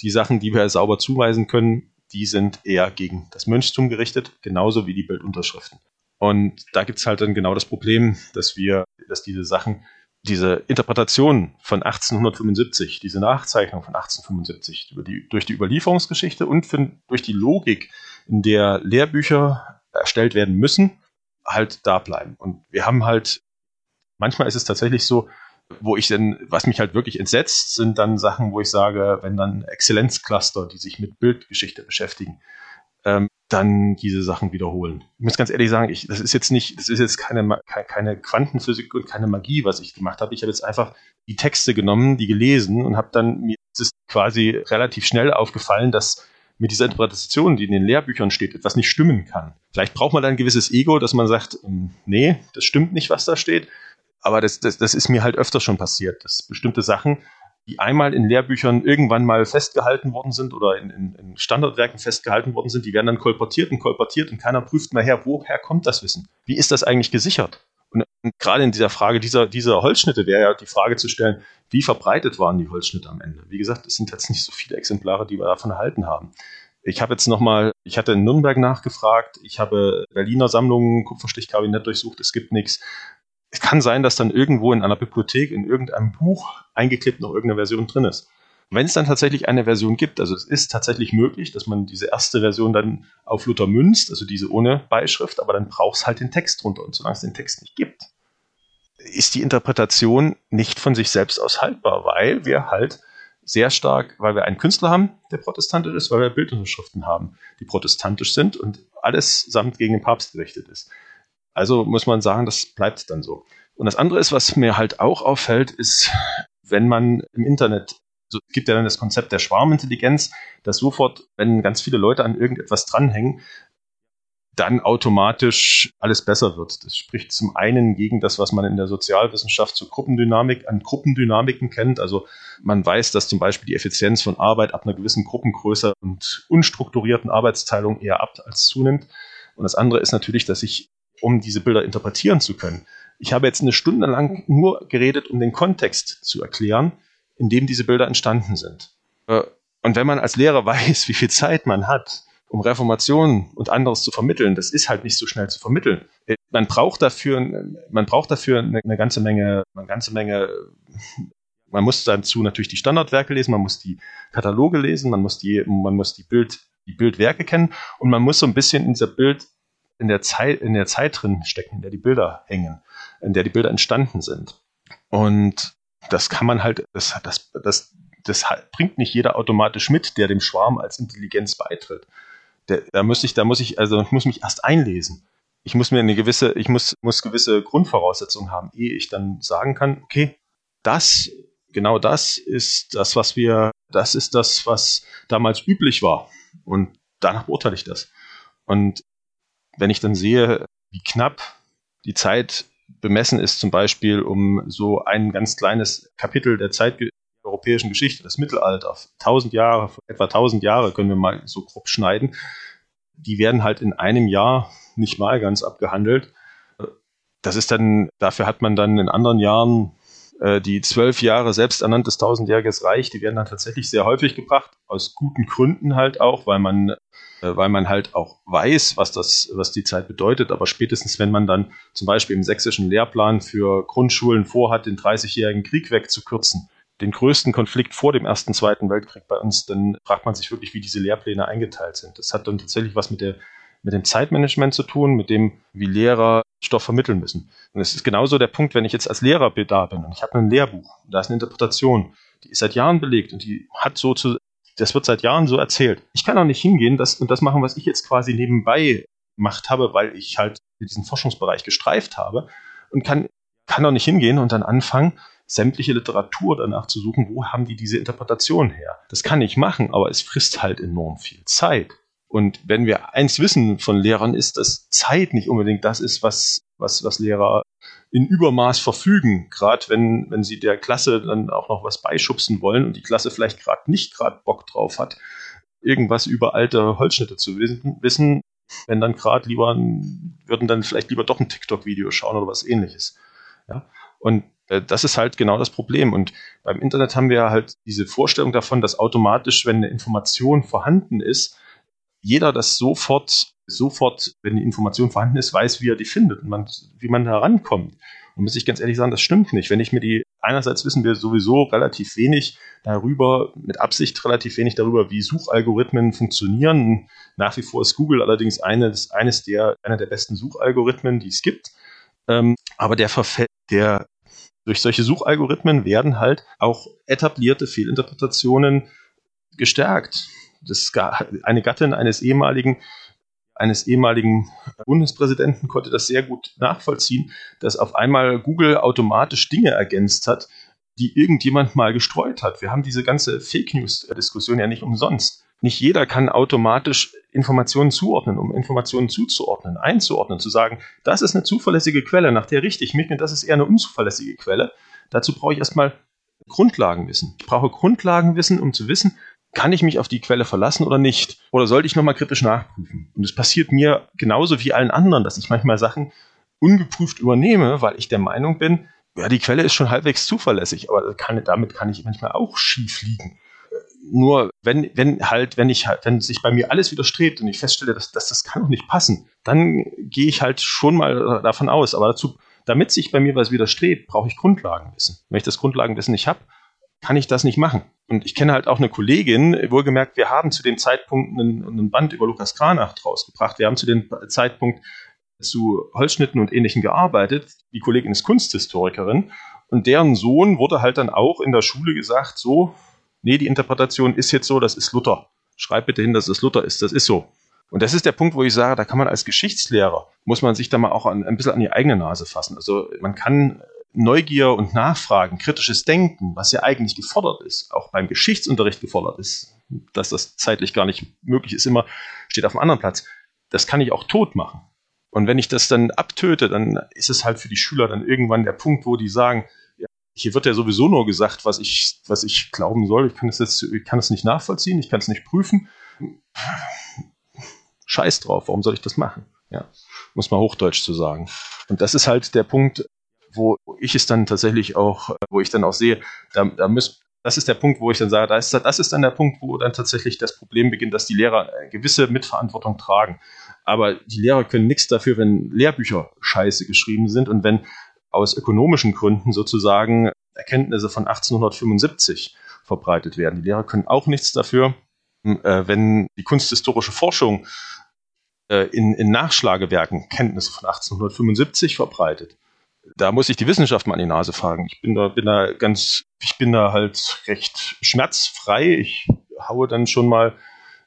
die Sachen, die wir sauber zuweisen können, die sind eher gegen das Mönchstum gerichtet, genauso wie die Bildunterschriften. Und da gibt es halt dann genau das Problem, dass wir, dass diese Sachen, diese Interpretation von 1875, diese Nachzeichnung von 1875 über die, durch die Überlieferungsgeschichte und für, durch die Logik, in der Lehrbücher erstellt werden müssen, halt da bleiben. Und wir haben halt, manchmal ist es tatsächlich so, wo ich dann, was mich halt wirklich entsetzt, sind dann Sachen, wo ich sage, wenn dann Exzellenzcluster, die sich mit Bildgeschichte beschäftigen, ähm, dann diese Sachen wiederholen. Ich muss ganz ehrlich sagen, ich, das ist jetzt nicht, das ist jetzt keine, keine Quantenphysik und keine Magie, was ich gemacht habe. Ich habe jetzt einfach die Texte genommen, die gelesen und habe dann mir ist quasi relativ schnell aufgefallen, dass mit dieser Interpretation, die in den Lehrbüchern steht, etwas nicht stimmen kann. Vielleicht braucht man dann ein gewisses Ego, dass man sagt, ähm, nee, das stimmt nicht, was da steht. Aber das, das, das ist mir halt öfter schon passiert, dass bestimmte Sachen, die einmal in Lehrbüchern irgendwann mal festgehalten worden sind oder in, in, in Standardwerken festgehalten worden sind, die werden dann kolportiert und kolportiert und keiner prüft mehr her, woher kommt das Wissen? Wie ist das eigentlich gesichert? Und, und gerade in dieser Frage dieser, dieser Holzschnitte wäre ja die Frage zu stellen, wie verbreitet waren die Holzschnitte am Ende? Wie gesagt, es sind jetzt nicht so viele Exemplare, die wir davon erhalten haben. Ich habe jetzt nochmal, ich hatte in Nürnberg nachgefragt, ich habe Berliner Sammlungen, Kupferstichkabinett durchsucht, es gibt nichts. Es kann sein, dass dann irgendwo in einer Bibliothek, in irgendeinem Buch eingeklebt noch irgendeine Version drin ist. Wenn es dann tatsächlich eine Version gibt, also es ist tatsächlich möglich, dass man diese erste Version dann auf Luther münzt, also diese ohne Beischrift, aber dann braucht es halt den Text drunter. Und solange es den Text nicht gibt, ist die Interpretation nicht von sich selbst aus haltbar, weil wir halt sehr stark, weil wir einen Künstler haben, der protestantisch ist, weil wir Bildunterschriften haben, die protestantisch sind und alles samt gegen den Papst gerichtet ist. Also muss man sagen, das bleibt dann so. Und das andere ist, was mir halt auch auffällt, ist, *laughs* wenn man im Internet so, es gibt ja dann das Konzept der Schwarmintelligenz, dass sofort, wenn ganz viele Leute an irgendetwas dranhängen, dann automatisch alles besser wird. Das spricht zum einen gegen das, was man in der Sozialwissenschaft zur Gruppendynamik, an Gruppendynamiken kennt. Also man weiß, dass zum Beispiel die Effizienz von Arbeit ab einer gewissen Gruppengröße und unstrukturierten Arbeitsteilung eher ab als zunimmt. Und das andere ist natürlich, dass ich, um diese Bilder interpretieren zu können, ich habe jetzt eine Stunde lang nur geredet, um den Kontext zu erklären in dem diese Bilder entstanden sind. Und wenn man als Lehrer *laughs* weiß, wie viel Zeit man hat, um Reformation und anderes zu vermitteln, das ist halt nicht so schnell zu vermitteln. Man braucht dafür, man braucht dafür eine, eine ganze Menge, eine ganze Menge, man muss dazu natürlich die Standardwerke lesen, man muss die Kataloge lesen, man muss die, man muss die Bild, die Bildwerke kennen und man muss so ein bisschen in dieser Bild, in der Zeit, in der Zeit drin stecken, in der die Bilder hängen, in der die Bilder entstanden sind. Und das kann man halt, das, das, das, das bringt nicht jeder automatisch mit, der dem Schwarm als Intelligenz beitritt. Der, da muss ich, da muss ich, also ich muss mich erst einlesen. Ich muss mir eine gewisse, ich muss, muss gewisse Grundvoraussetzungen haben, ehe ich dann sagen kann, okay, das, genau das ist das, was wir, das ist das, was damals üblich war. Und danach beurteile ich das. Und wenn ich dann sehe, wie knapp die Zeit bemessen ist, zum Beispiel um so ein ganz kleines Kapitel der Zeit europäischen Geschichte, das Mittelalter, 1000 Jahre, etwa 1000 Jahre können wir mal so grob schneiden, die werden halt in einem Jahr nicht mal ganz abgehandelt. Das ist dann, dafür hat man dann in anderen Jahren äh, die zwölf Jahre selbsternanntes tausendjähriges Reich, die werden dann tatsächlich sehr häufig gebracht, aus guten Gründen halt auch, weil man, weil man halt auch weiß, was das, was die Zeit bedeutet. Aber spätestens, wenn man dann zum Beispiel im sächsischen Lehrplan für Grundschulen vorhat, den 30-jährigen Krieg wegzukürzen, den größten Konflikt vor dem Ersten, Zweiten Weltkrieg bei uns, dann fragt man sich wirklich, wie diese Lehrpläne eingeteilt sind. Das hat dann tatsächlich was mit der mit dem Zeitmanagement zu tun, mit dem, wie Lehrer Stoff vermitteln müssen. Und es ist genauso der Punkt, wenn ich jetzt als Lehrer da bin und ich habe ein Lehrbuch, da ist eine Interpretation, die ist seit Jahren belegt und die hat so zu, das wird seit Jahren so erzählt. Ich kann auch nicht hingehen das, und das machen, was ich jetzt quasi nebenbei gemacht habe, weil ich halt diesen Forschungsbereich gestreift habe und kann, kann auch nicht hingehen und dann anfangen, sämtliche Literatur danach zu suchen, wo haben die diese Interpretation her. Das kann ich machen, aber es frisst halt enorm viel Zeit. Und wenn wir eins wissen von Lehrern, ist, dass Zeit nicht unbedingt das ist, was, was, was Lehrer in Übermaß verfügen. Gerade wenn, wenn sie der Klasse dann auch noch was beischubsen wollen und die Klasse vielleicht gerade nicht gerade Bock drauf hat, irgendwas über alte Holzschnitte zu wissen, wenn dann gerade lieber, würden dann vielleicht lieber doch ein TikTok-Video schauen oder was ähnliches. Ja? Und äh, das ist halt genau das Problem. Und beim Internet haben wir halt diese Vorstellung davon, dass automatisch, wenn eine Information vorhanden ist, jeder das sofort, sofort, wenn die Information vorhanden ist, weiß, wie er die findet und man, wie man da rankommt. Und muss ich ganz ehrlich sagen, das stimmt nicht. Wenn ich mir die, einerseits wissen wir sowieso relativ wenig darüber, mit Absicht relativ wenig darüber, wie Suchalgorithmen funktionieren. Nach wie vor ist Google allerdings eines, eines der, einer der besten Suchalgorithmen, die es gibt. Ähm, aber der verfällt, der, durch solche Suchalgorithmen werden halt auch etablierte Fehlinterpretationen gestärkt das, eine Gattin eines ehemaligen eines ehemaligen Bundespräsidenten konnte das sehr gut nachvollziehen, dass auf einmal Google automatisch Dinge ergänzt hat, die irgendjemand mal gestreut hat. Wir haben diese ganze Fake News-Diskussion ja nicht umsonst. Nicht jeder kann automatisch Informationen zuordnen, um Informationen zuzuordnen, einzuordnen, zu sagen, das ist eine zuverlässige Quelle, nach der richte ich mich und das ist eher eine unzuverlässige Quelle. Dazu brauche ich erstmal Grundlagenwissen. Ich brauche Grundlagenwissen, um zu wissen, kann ich mich auf die Quelle verlassen oder nicht? Oder sollte ich nochmal kritisch nachprüfen? Und es passiert mir genauso wie allen anderen, dass ich manchmal Sachen ungeprüft übernehme, weil ich der Meinung bin, ja, die Quelle ist schon halbwegs zuverlässig, aber kann, damit kann ich manchmal auch schief liegen. Nur wenn, wenn halt, wenn ich halt, wenn sich bei mir alles widerstrebt und ich feststelle, dass, dass das kann doch nicht passen, dann gehe ich halt schon mal davon aus. Aber dazu, damit sich bei mir was widerstrebt, brauche ich Grundlagenwissen. Wenn ich das Grundlagenwissen nicht habe, kann ich das nicht machen. Und ich kenne halt auch eine Kollegin, wohlgemerkt, wir haben zu dem Zeitpunkt einen, einen Band über Lukas Kranach rausgebracht. Wir haben zu dem Zeitpunkt zu Holzschnitten und Ähnlichem gearbeitet. Die Kollegin ist Kunsthistorikerin und deren Sohn wurde halt dann auch in der Schule gesagt, so, nee, die Interpretation ist jetzt so, das ist Luther. Schreib bitte hin, dass es Luther ist, das ist so. Und das ist der Punkt, wo ich sage, da kann man als Geschichtslehrer, muss man sich da mal auch ein, ein bisschen an die eigene Nase fassen. Also man kann Neugier und Nachfragen, kritisches Denken, was ja eigentlich gefordert ist, auch beim Geschichtsunterricht gefordert ist, dass das zeitlich gar nicht möglich ist, immer steht auf einem anderen Platz. Das kann ich auch tot machen. Und wenn ich das dann abtöte, dann ist es halt für die Schüler dann irgendwann der Punkt, wo die sagen, hier wird ja sowieso nur gesagt, was ich, was ich glauben soll. Ich kann es jetzt, ich kann es nicht nachvollziehen, ich kann es nicht prüfen. Scheiß drauf, warum soll ich das machen? Ja, muss man Hochdeutsch zu sagen. Und das ist halt der Punkt, wo ich es dann tatsächlich auch, wo ich dann auch sehe, da, da müssen, das ist der Punkt, wo ich dann sage, das ist, das ist dann der Punkt, wo dann tatsächlich das Problem beginnt, dass die Lehrer gewisse Mitverantwortung tragen. Aber die Lehrer können nichts dafür, wenn Lehrbücher scheiße geschrieben sind und wenn aus ökonomischen Gründen sozusagen Erkenntnisse von 1875 verbreitet werden. Die Lehrer können auch nichts dafür, äh, wenn die kunsthistorische Forschung äh, in, in Nachschlagewerken Kenntnisse von 1875 verbreitet da muss ich die Wissenschaft mal an die Nase fragen. Ich bin da, bin da ganz, ich bin da halt recht schmerzfrei. Ich haue dann schon mal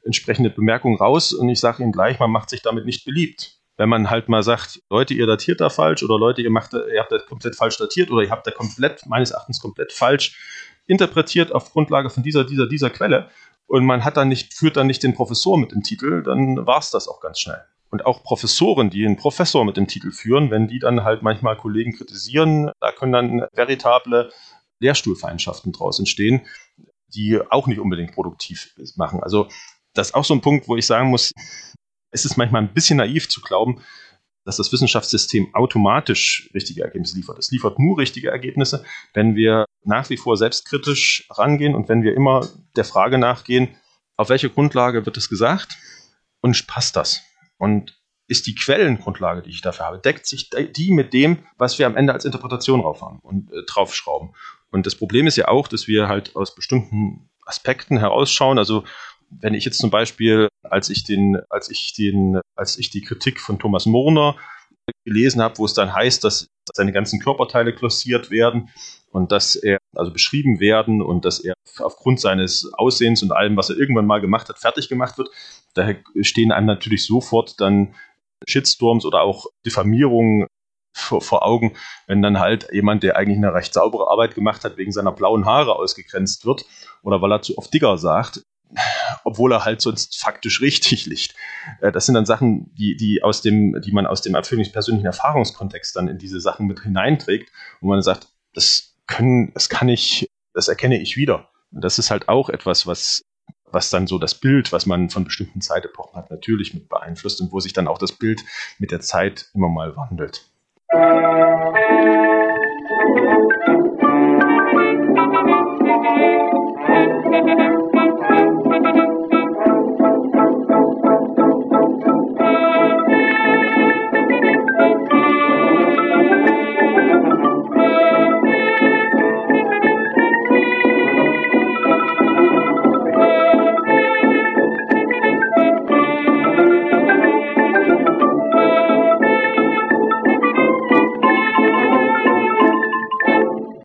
entsprechende Bemerkungen raus und ich sage Ihnen gleich, man macht sich damit nicht beliebt. Wenn man halt mal sagt, Leute, ihr datiert da falsch oder Leute, ihr, macht, ihr habt das komplett falsch datiert oder ihr habt da komplett, meines Erachtens komplett falsch interpretiert auf Grundlage von dieser, dieser, dieser Quelle und man hat dann nicht, führt dann nicht den Professor mit dem Titel, dann war es das auch ganz schnell und auch Professoren, die einen Professor mit dem Titel führen, wenn die dann halt manchmal Kollegen kritisieren, da können dann veritable Lehrstuhlfeindschaften draus entstehen, die auch nicht unbedingt produktiv machen. Also das ist auch so ein Punkt, wo ich sagen muss, es ist manchmal ein bisschen naiv zu glauben, dass das Wissenschaftssystem automatisch richtige Ergebnisse liefert. Es liefert nur richtige Ergebnisse, wenn wir nach wie vor selbstkritisch rangehen und wenn wir immer der Frage nachgehen, auf welche Grundlage wird es gesagt und passt das? Und ist die Quellengrundlage, die ich dafür habe, deckt sich die mit dem, was wir am Ende als Interpretation drauf haben und äh, draufschrauben. Und das Problem ist ja auch, dass wir halt aus bestimmten Aspekten herausschauen. Also wenn ich jetzt zum Beispiel, als ich den, als ich den, als ich die Kritik von Thomas Murner gelesen habe, wo es dann heißt, dass seine ganzen Körperteile glossiert werden und dass er also beschrieben werden und dass er aufgrund seines Aussehens und allem, was er irgendwann mal gemacht hat, fertig gemacht wird. Daher stehen einem natürlich sofort dann Shitstorms oder auch Diffamierungen vor, vor, Augen, wenn dann halt jemand, der eigentlich eine recht saubere Arbeit gemacht hat, wegen seiner blauen Haare ausgegrenzt wird oder weil er zu oft Digger sagt, obwohl er halt sonst faktisch richtig liegt. Äh, das sind dann Sachen, die, die, aus dem, die man aus dem persönlichen Erfahrungskontext dann in diese Sachen mit hineinträgt und man sagt, das können, das kann ich, das erkenne ich wieder. Und das ist halt auch etwas, was, was dann so das Bild, was man von bestimmten Zeitepochen hat, natürlich mit beeinflusst und wo sich dann auch das Bild mit der Zeit immer mal wandelt.